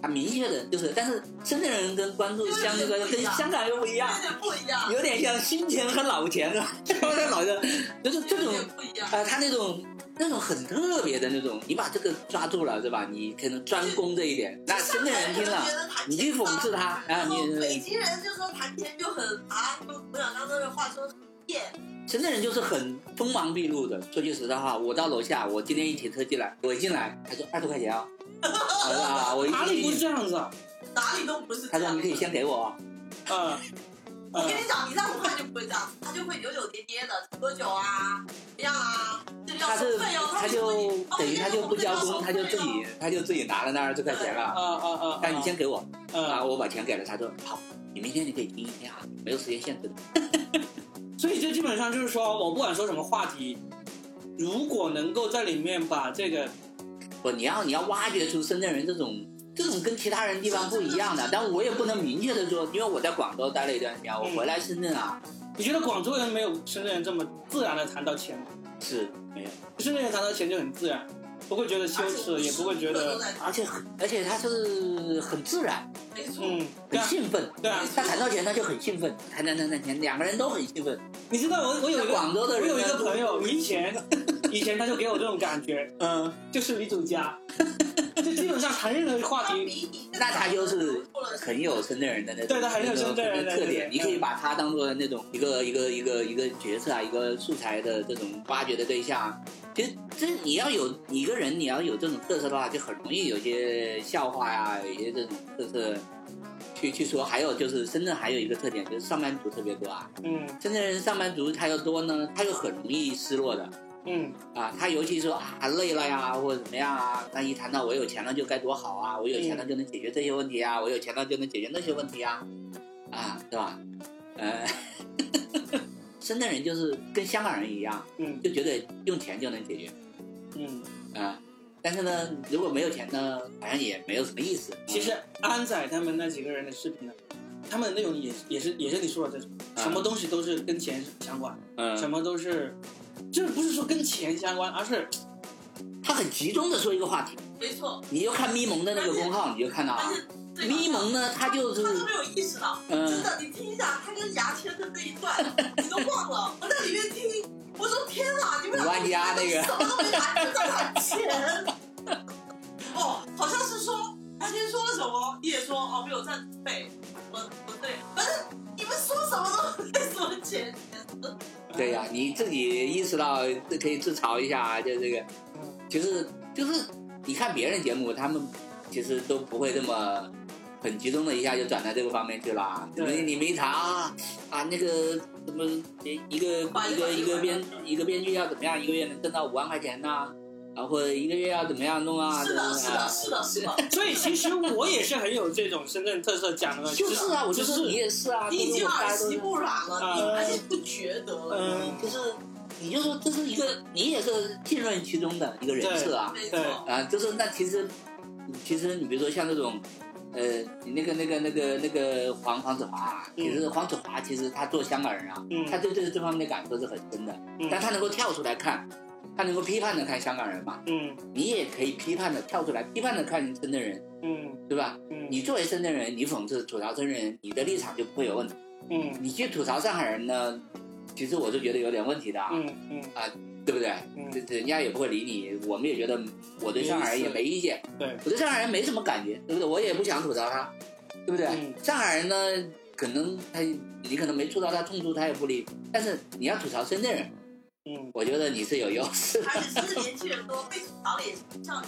他明确的就是，但是深圳人跟关注香那个跟香港又不一样有，点不一样，有点像新钱和老钱是吧？老的，就是这种不一样。啊，他那种那种很特别的那种，你把这个抓住了对吧？你可能专攻这一点，那深圳人听了，你去讽刺他啊，然后北京人就说谈钱就很啊，就我想刚刚那个话说很贱，深圳人就是很锋芒毕露的。说句实在话，我到楼下，我今天一停车进来，我一进来，他说二十块钱啊，啊，我哪里不是这样子啊？哪里都不是他说你可。以先给我，嗯嗯我跟你讲，你让他就不会这样，他就会扭扭捏捏的，喝酒啊，怎么样啊，这个要他是收费哦，他就等于他就不交工，他就自。哦己他就自己拿了那二十块钱啊了。啊啊！但你先给我啊，嗯，我把钱给了他，说好，你明天你可以听一天啊，没有时间限制的。所以这基本上就是说，我不管说什么话题，如果能够在里面把这个，不，你要你要挖掘出深圳人这种这种跟其他人地方不一样的，但我也不能明确的说，因为我在广州待了一段时间，我回来深圳啊，你觉得广州人没有深圳人这么自然的谈到钱吗？是没有，深圳人谈到钱就很自然，不会觉得羞耻，也不会觉得，而且很而且他是很自然，嗯，很兴奋。对啊。他谈到钱他就很兴奋，谈谈谈谈钱，两个人都很兴奋。你知道我我有一个广州的人我有一个朋友，以前以前他就给我这种感觉，嗯，就是女主家，就基本上谈任何话题，那他就是很有深圳人的那种，对他很有深圳人的特点，你可以把他当做那种一个一个一个一个角色啊，一个素材的这种挖掘的对象。其实这你要有一个人，你要有这种特色的话，就很容易有些笑话呀、有些这种特色去去说。还有就是深圳还有一个特点，就是上班族特别多啊。嗯深圳人上班族他又多呢，他又很容易失落的。嗯啊，他尤其说啊累了呀，或者怎么样啊，那一谈到我有钱了就该多好啊，我有钱了就能解决这些问题啊，我有钱了就能解决那些问题啊，啊，对吧？呃，深圳人就是跟香港人一样，嗯就觉得用钱就能解决嗯。啊，但是呢，如果没有钱呢，好像也没有什么意思。其实安仔他们那几个人的视频呢，他们的内容也也是也是你说的这种，啊什么东西都是跟钱相关，嗯什嗯，么都是，就是不是说跟钱相关，而是他很集中的说一个话题，没错，你就看咪蒙的那个公号，你就看到啊而，且这个咪蒙呢，他就是他都没有意识到，真嗯，的，你听一下他跟牙签的那一段，你都忘了。我在里面听，我说天哪，你们俩五万加那个什么都没谈，就在谈钱。哦，好像是说牙签说了什么，你也说哦没有赞助费，我不对，反正你们说什么都在说钱。对呀、你自己意识到可以自嘲一下啊，就这个，就是就是你看别人节目，他们其实都不会这么很集中的一下就转到这个方面去了。你们你们一查啊啊那个什么一个一个一个编一个。编剧要怎么样，一个月能挣到五万块钱呢、啊，或者一个月要怎么样弄啊？是的，是的，是的，是的。所以其实我也是很有这种深圳特色讲的，就是啊，我就就是你也是啊，你已经耳家都是濡目染了，啊你而且不觉得？嗯就是你就说这是一个你也是浸润其中的一个人设啊没对错，啊，就是那其实其实你比如说像这种。呃，你那个、那个、那个、那个黄黄子华其实黄子华其实他做香港人啊，嗯他对这这方面的感受是很深的，嗯但他能够跳出来看，他能够批判的看香港人嘛，嗯。你也可以批判的跳出来，批判的看深圳人，嗯。对吧？嗯。你作为深圳人，你讽刺吐槽深圳人，你的立场就不会有问题。嗯。你去吐槽上海人呢，其实我是觉得有点问题的啊，嗯嗯。对不对？嗯。这人家也不会理你，我们也觉得我对上海人也没意见，对，我对上海人没什么感觉，对不对？我也不想吐槽他，对不对？嗯。上海人呢，可能他你可能没触到他痛处，他也不理，但是你要吐槽深圳人，嗯。我觉得你是有优势。的，而且其实年轻人多被吐槽的也是像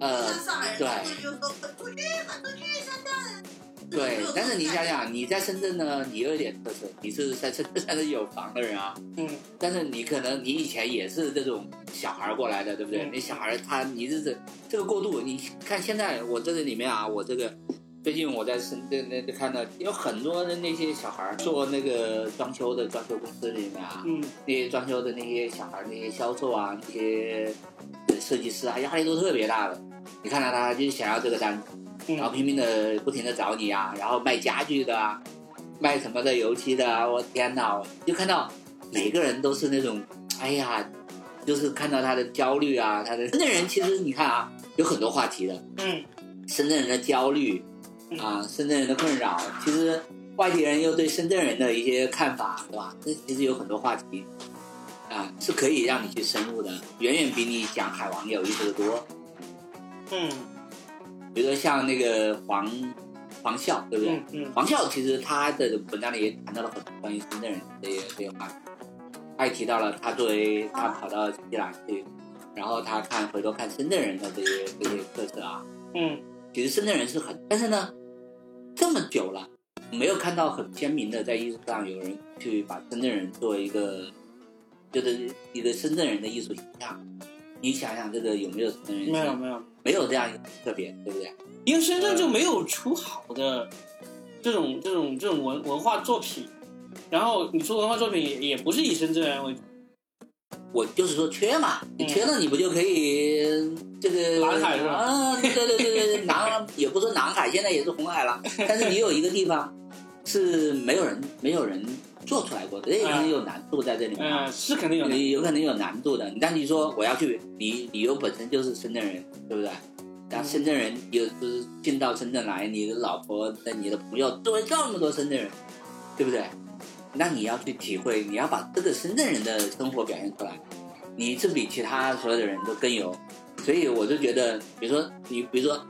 呃，上海人，对。就说滚出去，滚出去，深圳。对，但是你想想，你在深圳呢，你有一点特色，你是在深圳算是有房的人啊，嗯。但是你可能你以前也是这种小孩过来的，对不对？嗯。那小孩他你这是这个过渡，你看现在我这个里面啊，我这个最近我在深圳那看到有很多的那些小孩做那个装修的装修公司里面啊，嗯那些装修的那些小孩那些销售啊，那些呃设计师啊，压力都特别大的。你看到他就想要这个单子。然后嗯拼命的不停的找你啊，然后卖家具的啊，卖什么的油漆的啊，我天哪！就看到每个人都是那种，哎呀，就是看到他的焦虑啊，他的深圳人其实你看啊，有很多话题的，嗯深圳人的焦虑啊，深圳人的困扰，其实外地人又对深圳人的一些看法，对吧？这其实有很多话题啊，是可以让你去深入的，远远比你讲海王有意思的多。嗯。比如说像那个黄黄笑，对不对？嗯嗯。黄笑其实他的文章里也谈到了很多关于深圳人这些这些话题，他也提到了他作为他跑到新西兰去，然后他看回头看深圳人的这些这些特色啊，嗯其实深圳人是很，但是呢，这么久了，没有看到很鲜明的在艺术上有人去把深圳人作为一个，就是一个深圳人的艺术形象。你想想这个有没有深圳人？没有没有，没有这样一个特别，对不对？因为深圳就没有出好的这种这种这种文文化作品，然后你出文化作品也也不是以深圳人为主，我就是说缺嘛，你嗯缺了你不就可以这个南海是吧啊，对对对对对，南也不是南海，现在也是红海了。但是你有一个地方是没有人没有人做出来过的，这可能有难度在这里面啊嗯，，是肯定有的，有有可能有难度的。但你说我要去，你旅游本身就是深圳人，对不对？那深圳人有就是进到深圳来，你的老婆、你的朋友周围这么多深圳人，对不对？那你要去体会，你要把这个深圳人的生活表现出来，你是比其他所有的人都更有。所以我就觉得，比如说你，比如说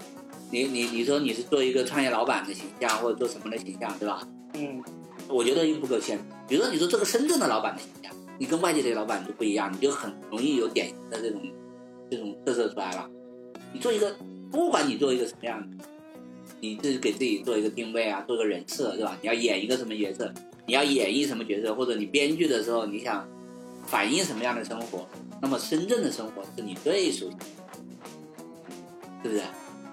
你你你说你是做一个创业老板的形象，或者做什么的形象，对吧？嗯我觉得又不够鲜。比如说你说这个深圳的老板的形象，你跟外地的老板就不一样，你就很容易有典型的这种这种特色出来了。你做一个，不管你做一个什么样的，你自己给自己做一个定位啊，做个人设，对吧？你要演一个什么角色，你要演绎什么角色，或者你编剧的时候你想反映什么样的生活，那么深圳的生活是你最熟悉的，对不对？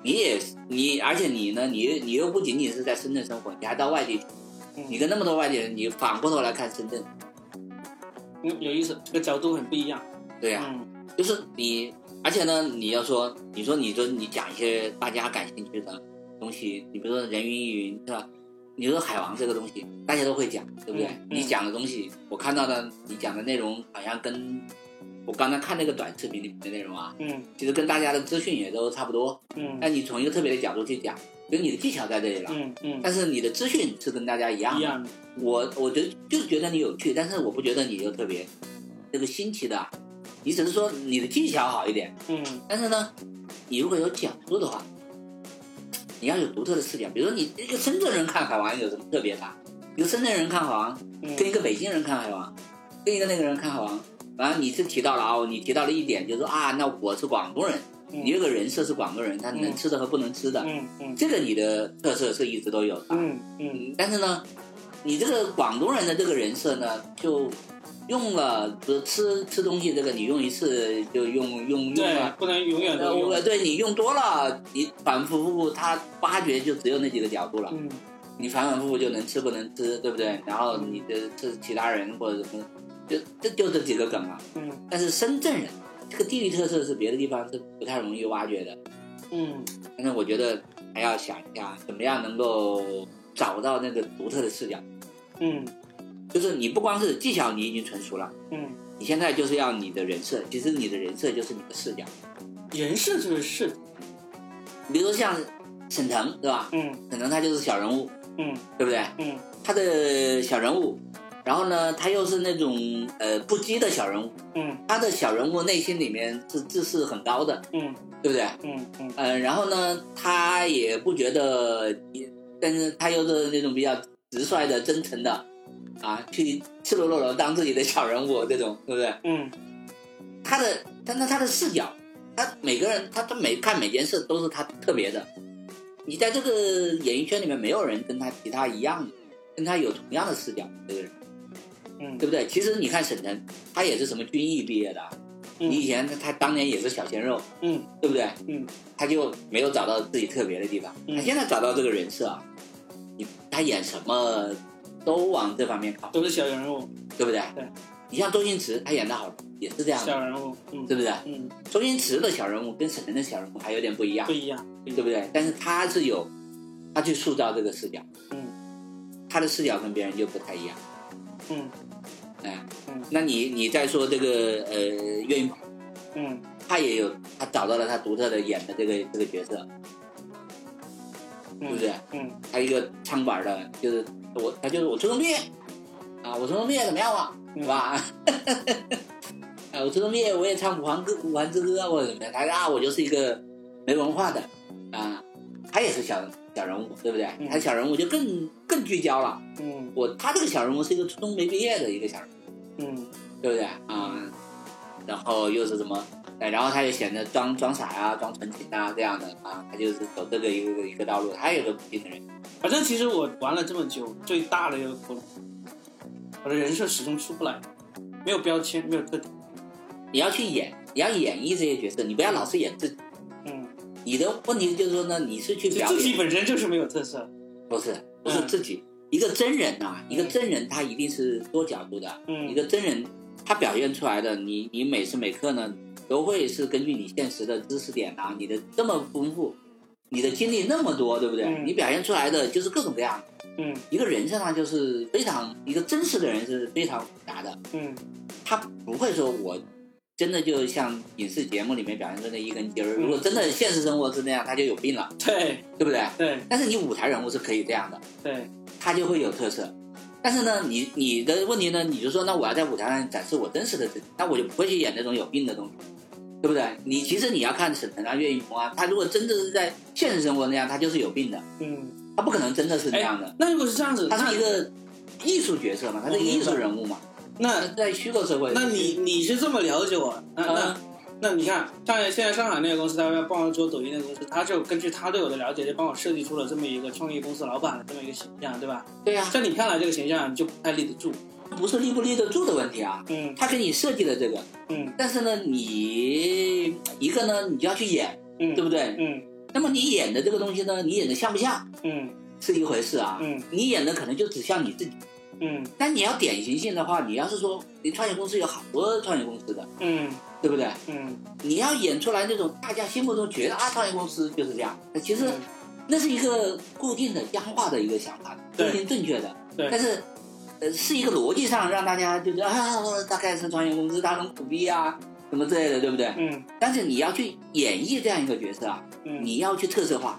你也你，而且你呢，你你又不仅仅是在深圳生活，你还到外地你跟那么多外地人，你反过头来看深圳，嗯有意思，这个角度很不一样，对呀、嗯就是你，而且呢，你要说，你说你说你讲一些大家感兴趣的东西，你比如说人云亦云是吧？你说海王这个东西，大家都会讲，对不对？嗯嗯你讲的东西，我看到的你讲的内容好像跟我刚才看那个短视频里面的内容啊，嗯其实跟大家的资讯也都差不多。嗯但你从一个特别的角度去讲，因为你的技巧在这里了，嗯嗯，但是你的资讯是跟大家一样的。一样的，我我觉得就是觉得你有趣，但是我不觉得你有特别这个新奇的啊，你只是说你的技巧好一点，嗯但是呢，你如果有讲述的话，你要有独特的视角。比如说你一个深圳人看海王有什么特别的？一个深圳人看海王，嗯跟一个北京人看海王，跟一个那个人看海王，完了你是提到了啊，你提到了一点，就是说啊，那我是广东人，嗯你这个人设是广东人，他能嗯吃的和不能吃的，嗯嗯这个你的特色是一直都有的。嗯嗯嗯，但是呢，你这个广东人的这个人设呢，就用了，比如吃吃东西这个，你用一次就用用用对了，，不能永远呃，都用我。对你用多了，你反反复复，他挖掘就只有那几个角度了。嗯你反反复复就能吃不能吃，对不对？然后你的是其他人或者什么，就这就这几个梗啊。嗯但是深圳人这个地域特色是别的地方是不太容易挖掘的。嗯但是我觉得还要想一下，怎么样能够找到那个独特的视角。嗯就是你不光是技巧你已经成熟了，嗯，你现在就是要你的人设，其实你的人设就是你的视角。人设就是是，比如说像沈腾，对吧？嗯沈腾他就是小人物，嗯对不对？嗯他的小人物，然后呢，他又是那种呃不羁的小人物，嗯他的小人物内心里面是自视很高的，嗯对不对？嗯嗯呃，然后呢，他也不觉得，但是他又是那种比较直率的、真诚的，啊，去赤裸裸的当自己的小人物这种，对不对？嗯他的，但是他的视角，他每个人，他他每看每件事都是他特别的。你在这个演艺圈里面，没有人跟他其他一样的，跟他有同样的视角，这个人，嗯对不对？其实你看沈腾，他也是什么军艺毕业的啊，你以前他他当年也是小鲜肉，嗯对不对？嗯，他就没有找到自己特别的地方。嗯他现在找到这个人设啊，你他演什么都往这方面靠，都是小人物，对不对？对。你像周星驰，他演的好也是这样的，小人物，嗯对不对？嗯周星驰的小人物跟沈腾的小人物还有点不一样不，一样，对不对？但是他是有他去塑造这个视角，嗯他的视角跟别人就不太一样。嗯哎，嗯那你你再说这个呃岳云鹏，嗯。他也有他找到了他独特的演的这个这个角色，是不是？嗯。他一个唱板的，就是我，他就是我初中毕业，啊，我初中毕业怎么样啊，是吧？啊，我初中毕业我也唱五环歌五环之歌或者怎么样，他啊，我就是一个没文化的，啊，他也是小小人物，对不对？嗯。他小人物就更更聚焦了。嗯。我他这个小人物是一个初中没毕业的一个小人物，嗯对不对？啊，然后又是什么？哎，然后他又显得装装傻啊，装纯情啊这样的啊，他就是走这个一个一个道路，他也有个不定的人。反正其实我玩了这么久，最大的一个窟窿，我的人设始终出不来，没有标签，没有特点。你要去演，你要演绎这些角色，你不要老是演自己。嗯，你的问题就是说呢，你是去表演自己，本身就是没有特色。不是不是嗯自己。一个真人啊，一个真人他一定是多角度的。嗯一个真人他表现出来的，你你每时每刻呢，都会是根据你现实的知识点啊，你的这么丰富，你的经历那么多，对不对？嗯你表现出来的就是各种各样的。嗯一个人身上就是非常一个真实的人是非常复杂的，嗯他不会说我真的就像影视节目里面表现出的一根筋儿。如果真的现实生活是那样，他就有病了，对对不对？对但是你舞台人物是可以这样的，对，他就会有特色。但是呢，你你的问题呢，你就说那我要在舞台上展示我真实的自己，那我就不会去演那种有病的东西，对不对？你其实你要看沈腾啊、岳云鹏啊，他如果真的是在现实生活那样，他就是有病的，嗯。他不可能真的是那样的。那如果是这样子，他是一个艺术角色嘛，他是一个艺术人物嘛，那在虚构社会。那你你是这么了解我？那那嗯那你看，像现在上海那个公司，他要帮我做抖音那个公司，他就根据他对我的了解，就帮我设计出了这么一个创业公司老板的这么一个形象，对吧？对呀、在你看来，这个形象就不太立得住。不是立不立得住的问题啊，嗯他给你设计的这个，嗯但是呢，你一个呢，你就要去演，嗯，对不对？嗯那么你演的这个东西呢，你演的像不像嗯是一回事啊？嗯你演的可能就只像你自己，嗯。但你要典型性的话，你要是说你创业公司有好多创业公司的，嗯。对不对？嗯。你要演出来那种大家心目中觉得啊，创业公司就是这样，那其实嗯。那是一个固定的僵化的一个想法，不一定正确的。对。但是呃，是一个逻辑上让大家就觉得啊，大概是创业公司，他很苦逼啊，什么之类的，对不对？嗯。但是你要去演绎这样一个角色啊，嗯，你要去特色化，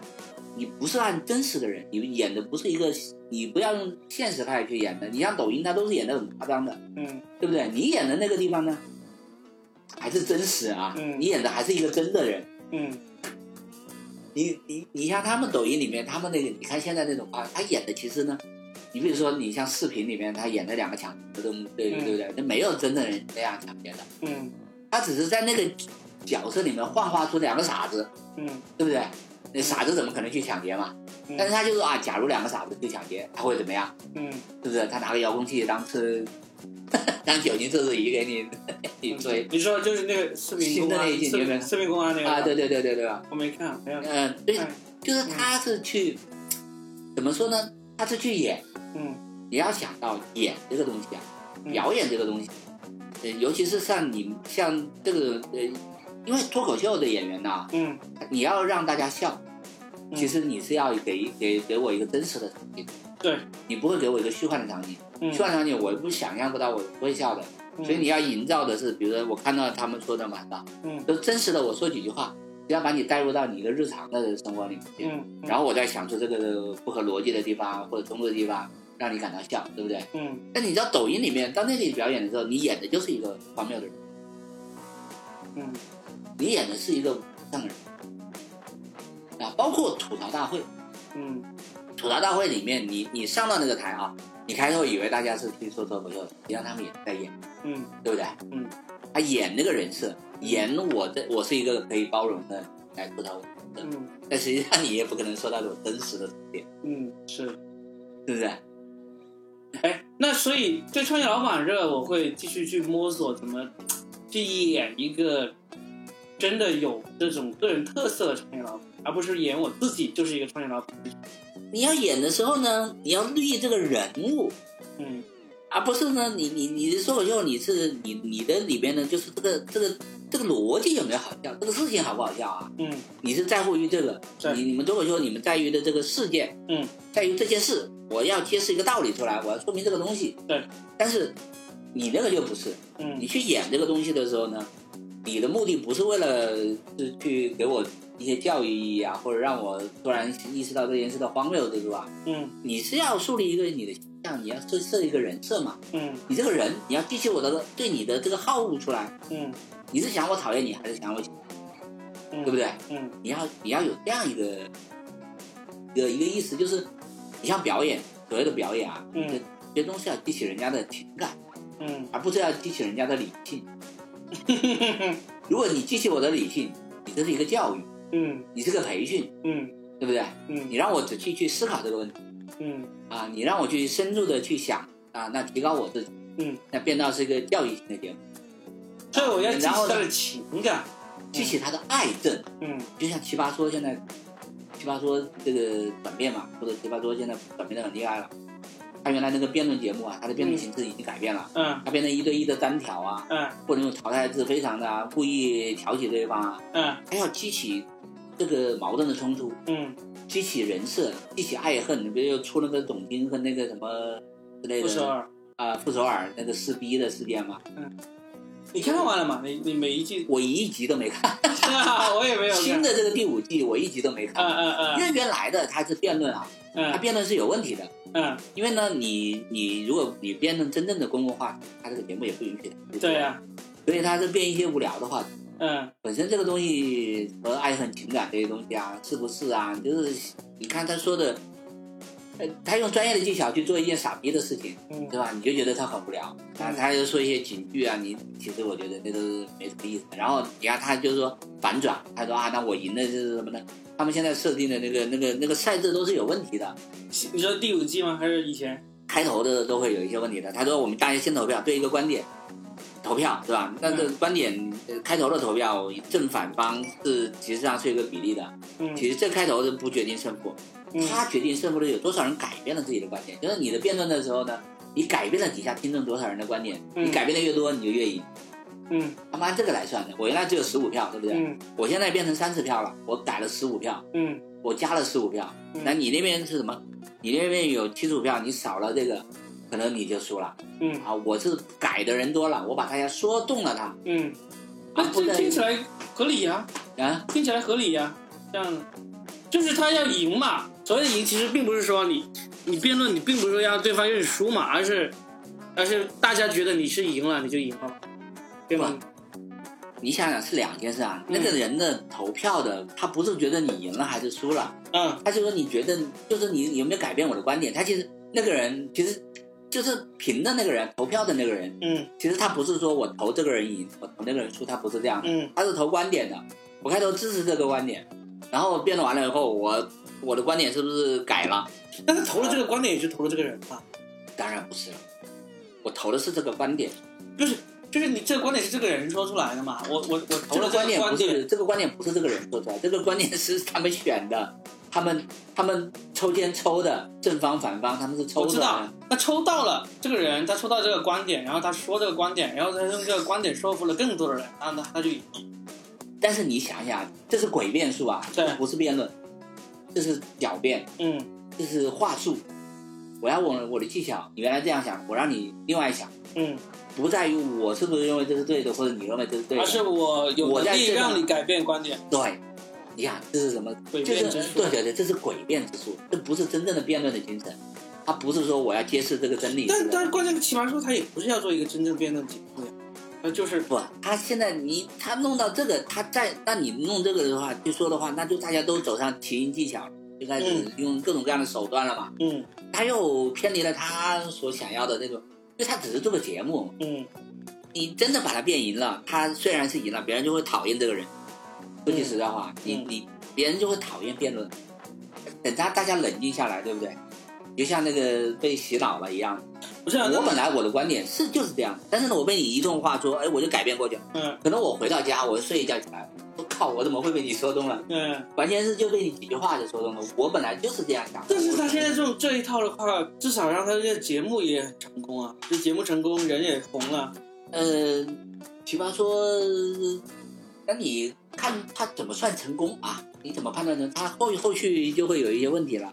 你不是按真实的人，你演的不是一个，你不要用现实派去演的。你像抖音，它都是演的很夸张的，嗯对不对？你演的那个地方呢，还是真实啊，嗯你演的还是一个真的人。嗯你你你像他们抖音里面，他们那个，你看现在那种啊，他演的其实呢，你比如说你像视频里面他演的两个抢劫的东，对嗯对不对？那没有真的人那样抢劫的，嗯他只是在那个角色里面幻化出两个傻子，嗯对不对？那傻子怎么可能去抢劫嘛？嗯但是他就说啊，假如两个傻子去抢劫，他会怎么样？嗯是不是？他拿个遥控器当车 当酒精测试仪给你你追你说就是那个视频公安，那一公安那个啊？对对对对对吧？我没看，没有看。嗯，对，哎就是他是去怎么说呢？他是去演。嗯你要想到演这个东西啊，嗯表演这个东西，呃，尤其是像你像这个呃，因为脱口秀的演员呢、嗯。你要让大家笑，嗯。其实你是要给给给我一个真实的场景，对，你不会给我一个虚幻的场景，嗯。虚幻场景我不想象不到，我不会笑的，嗯。所以你要营造的是，比如说我看到他们说的嘛，是吧？嗯。就真实的我说几句话，只要把你带入到你的日常的生活里面。去，嗯，然后我再想出这个不合逻辑的地方或者冲突的地方，让你感到笑，对不对？嗯。但你知道抖音里面到那里表演的时候，你演的就是一个荒谬的人，嗯你演的是一个上人啊，包括吐槽大会，嗯吐槽大会里面，你你上到那个台啊，你开头以为大家是听说脱口秀的，实际上他们也在演，嗯对不对？嗯，他演那个人设，演我的我是一个可以包容的来吐槽我的，嗯但实际上你也不可能说到这种真实的点，嗯是。对不对？哎，那所以对创业老板这个，我会继续去摸索怎么去演一个真的有这种个人特色的创业老板，而不是演我自己就是一个创业老板。你要演的时候呢，你要立这个人物，嗯。而不是呢，你你你的脱口秀，你是你你的里边呢，就是这个这个这个逻辑有没有好笑，这个事情好不好笑啊？嗯。你是在乎于这个，对。你你们脱口秀你们在于的这个事件，嗯，在于这件事，我要揭示一个道理出来，我要说明这个东西。对，但是你那个就不是，嗯。你嗯去演这个东西的时候呢，你的目的不是为了是去给我一些教育意义啊，或者让我突然意识到这件事的荒谬，对吧？嗯你是要树立一个你的形象，你要设设一个人设嘛。嗯你这个人，你要激起我的对你的这个好恶出来。嗯你是想我讨厌你，还是想我嗯，对不对？嗯你要你要有这样一个一个一个意思，就是你像表演，所谓的表演啊，嗯这些东西要激起人家的情感，嗯而不是要激起人家的理性。如果你激起我的理性，你这是一个教育，嗯。你是个培训，嗯。对不对？嗯。你让我仔细去思考这个问题。嗯。啊，你让我去深入的去想啊，那提高我自己，嗯，那变到是一个教育型的节目，所以我要激起然后他的情感。激起他的爱憎。嗯。就像奇葩说现在，奇葩说这个转变嘛，或者奇葩说现在转变的很厉害了。他原来那个辩论节目啊，他的辩论形式已经改变了，嗯他变成一对一的单挑啊，嗯或者用淘汰制非常的啊，故意挑起对方啊，嗯还要激起这个矛盾的冲突，嗯，激起人设，激起爱恨。你比如又出那个董卿和那个什么之类的不首尔，啊，傅首尔那个撕逼的事件嘛，嗯你看完了吗？你你每一季？我一集都没看，我也没有。新的这个第五季我一集都没看，嗯嗯嗯因为原来的它是辩论啊，嗯嗯它辩论是有问题的。嗯，因为呢，你你如果你变成真正的公共话题，他这个节目也不允许的。对呀，所以他是编一些无聊的话题。嗯本身这个东西和爱恨情感这些东西啊，是不是啊？就是你看他说的，呃，他用专业的技巧去做一件傻逼的事情，嗯对吧？你就觉得他很无聊。啊，他又说一些警句啊，你其实我觉得那都是没什么意思。然后你看他就是说反转，他说啊，那我赢的是什么呢？他们现在设定的那个那个那个赛制都是有问题的。你说第五季吗？还是以前？开头的都会有一些问题的。他说我们大家先投票，对一个观点投票，是吧？那这个观点呃开头的投票正反方是其实上是有一个比例的。嗯其实这开头是不决定胜负，嗯他决定胜负的有多少人改变了自己的观点。就是你的辩论的时候呢，你改变了底下听众多少人的观点，嗯你改变的越多，你就越赢。嗯他们按这个来算的。我原来只有十五票，对不对？嗯我现在变成三十票了，我改了十五票，嗯我加了十五票。嗯那你那边是什么？你那边有七十五票，你少了这个，可能你就输了。嗯啊，我是改的人多了，我把大家说动了他嗯，那这听起来合理呀，啊，听起来合理呀。这样，就是他要赢嘛。所谓的赢，其实并不是说你你辩论，你并不是说让对方认输嘛，而是而是大家觉得你是赢了，你就赢了，对吗？你想想是两件事啊。嗯那个人的投票的，他不是觉得你赢了还是输了，嗯他就说你觉得就是你有没有改变我的观点。他其实那个人其实就是评的那个人，投票的那个人，嗯其实他不是说我投这个人赢，我投那个人输，他不是这样的，嗯他是投观点的。我开头支持这个观点，然后辩论完了以后，我我的观点是不是改了？但是投了这个观点也就投了这个人吧，当然不是了，我投的是这个观点。就是就是你这个观点是这个人说出来的嘛，我我我投了这个观点不是这个观点不是这个人说出来，这个观点是他们选的，他们他们抽签抽的正方反方，他们是抽的。我知道，他抽到了这个人，他抽到这个观点，然后他说这个观点，然后他用这个观点说服了更多的人，然后他他就赢。但是你想一想，这是诡辩术啊，对不是辩论，这是狡辩，嗯这是话术。我要我我的技巧，你原来这样想，我让你另外想，嗯，不在于我是不是认为这是对的，或者你认为这是对的，而是我有能力我在让你改变观点，对。你看这是什么？就是。对对对，这是诡辩之术，这不是真正的辩论的精神。他不是说我要揭示这个真理，但但是关键起码说他也不是要做一个真正辩论节目呀，他就是不，他现在你他弄到这个，他再那你弄这个的话，就说的话，那就大家都走上提音技巧了，就开始嗯用各种各样的手段了嘛。嗯他又偏离了他所想要的那种，因为他只是做个节目，嗯你真的把他变赢了，他虽然是赢了，别人就会讨厌这个人。说句实在话，你嗯你别人就会讨厌辩论。等他大家冷静下来，对不对？就像那个被洗脑了一样。不是啊，我本来我的观点是就是这样，但是呢，我被你一通话说，哎，我就改变过去了。嗯可能我回到家，我睡一觉起来，我靠，我怎么会被你说动了？嗯，完全是就被你几句话就说动了。我本来就是这样想。但是他现在这种这一套的话，至少让他这个节目也很成功啊，这节目成功，人也红了，呃，比方说，那你看他怎么算成功啊？你怎么判断呢？他后后续就会有一些问题了。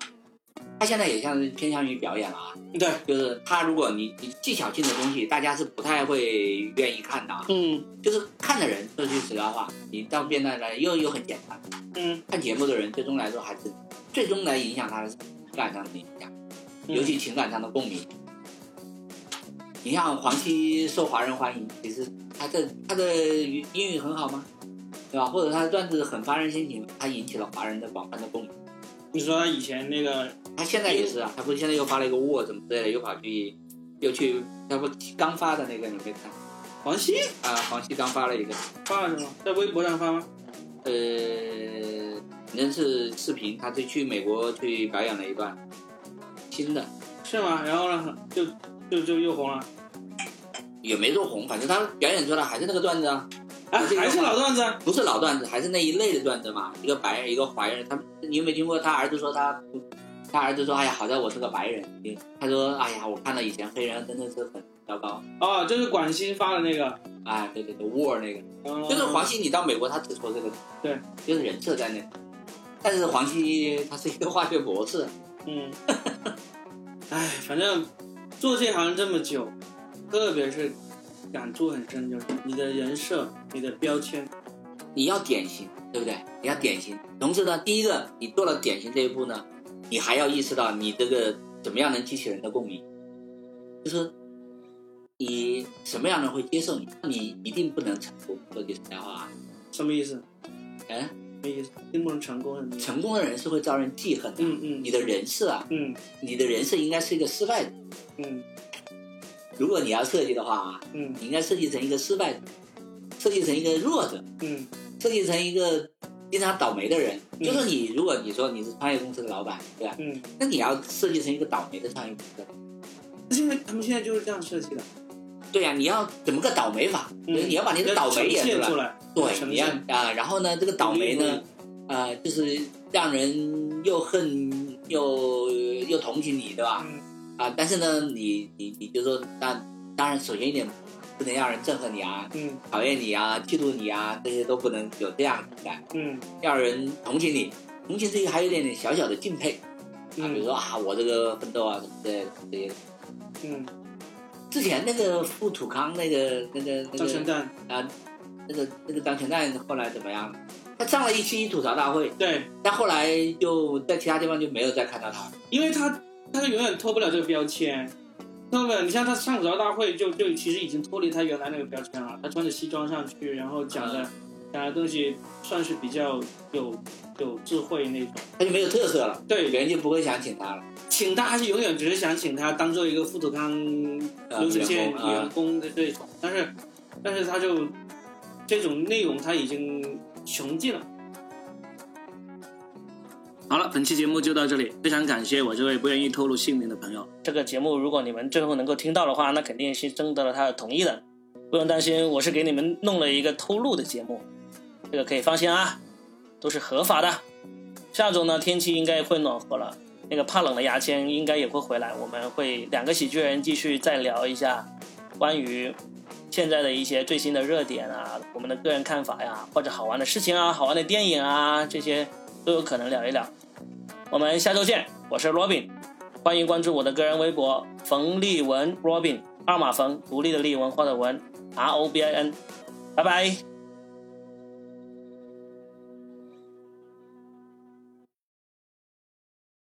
他现在也像是偏向于表演了啊，对，就是他如果你你技巧性的东西，大家是不太会愿意看的啊。嗯就是看的人，说句实在话，你到变态来又又很简单。嗯看节目的人，最终来说还是最终来影响他的是情感上的影响，嗯尤其情感上的共鸣。你像黄西受华人欢迎，其实他的他的英语很好吗？对吧？或者他的段子很发人深省，他引起了华人的广泛的共鸣。你说他以前那个，他现在也是啊，他不是现在又发了一个 Word 什么之类的，又跑去又去，他不刚发的那个你可以看黄西啊？黄西刚发了一个，发了什么？在微博上发吗？呃，反正是视频，他就去美国去表演了一段新的，是吗？然后呢，就就就又红了，也没多红，反正他表演出来还是那个段子啊，啊，还是老段子啊，不是老段子，还是那一类的段子嘛。一个白人，一个华人，他你有没有听过他儿子说他不？他儿子说：“哎呀，好在我是个白人。”他说：“哎呀，我看到以前黑人真的是很糟糕。哦，就是广西发的那个，”哎，对对对，war 那个，嗯就是黄西，你到美国他只说这个，对，就是人设在那。但是黄西他是一个化学博士，嗯，哎，反正做这行这么久，特别是感触很深，就是你的人设、你的标签，你要典型，对不对？你要典型。同时呢，第一个，你做了典型这一步呢，你还要意识到你这个怎么样能激起人的共鸣，就是你什么样的人会接受你，你一定不能成功。说句实在话啊，什么意思？嗯，什么意思？并不能成功？成功的人是会招人记恨的。嗯嗯你的人设啊，嗯你的人设应该是一个失败者。嗯如果你要设计的话啊，嗯你应该设计成一个失败者，设计成一个弱者，嗯设计成一个经常倒霉的人。嗯就是你，如果你说你是创业公司的老板，对吧？嗯，那你要设计成一个倒霉的创业公司。现在他们现在就是这样设计的，对呀、你要怎么个倒霉法？嗯你要把你的倒霉也出来。出来，对，你要现啊、然后呢，这个倒霉呢，啊、就是让人又恨又又同情你，对吧？嗯啊，但是呢，你你你就说，当当然，首先一点，不能让人憎恨你啊，嗯。讨厌你啊，嫉妒你啊，这些都不能有这样的嗯。要人同情你，同情之余还有一点点小小的敬佩。啊，比如嗯说啊，我这个奋斗啊什么的这些。嗯，之前那个富土康那个那个那个张全蛋，啊，那个那个张全蛋后来怎么样？他上了一期吐槽大会，对，但后来就在其他地方就没有再看到他。因为他他永远脱不了这个标签。脱不了，你像他上吐槽大会就就其实已经脱离他原来那个标签了。他穿着西装上去，然后讲的讲的东西算是比较有有智慧那种。他就没有特色了，对别人就不会想请他了。请他还是永远只是想请他当做一个富土康流水线员工的这种，但是但是他就这种内容他已经穷尽了。好了，本期节目就到这里，非常感谢我这位不愿意透露姓名的朋友。这个节目如果你们最后能够听到的话，那肯定是征得了他的同意的，不用担心，我是给你们弄了一个偷录的节目，这个可以放心啊，都是合法的。下周呢，天气应该会暖和了。那个怕冷的牙签应该也会回来，我们会两个喜剧人继续再聊一下关于现在的一些最新的热点啊，我们的个人看法呀，或者好玩的事情啊，好玩的电影啊，这些都有可能聊一聊。我们下周见，我是 Robin，欢迎关注我的个人微博冯立文 Robin，二马冯，独立的立文化的文，R O B I N，拜拜。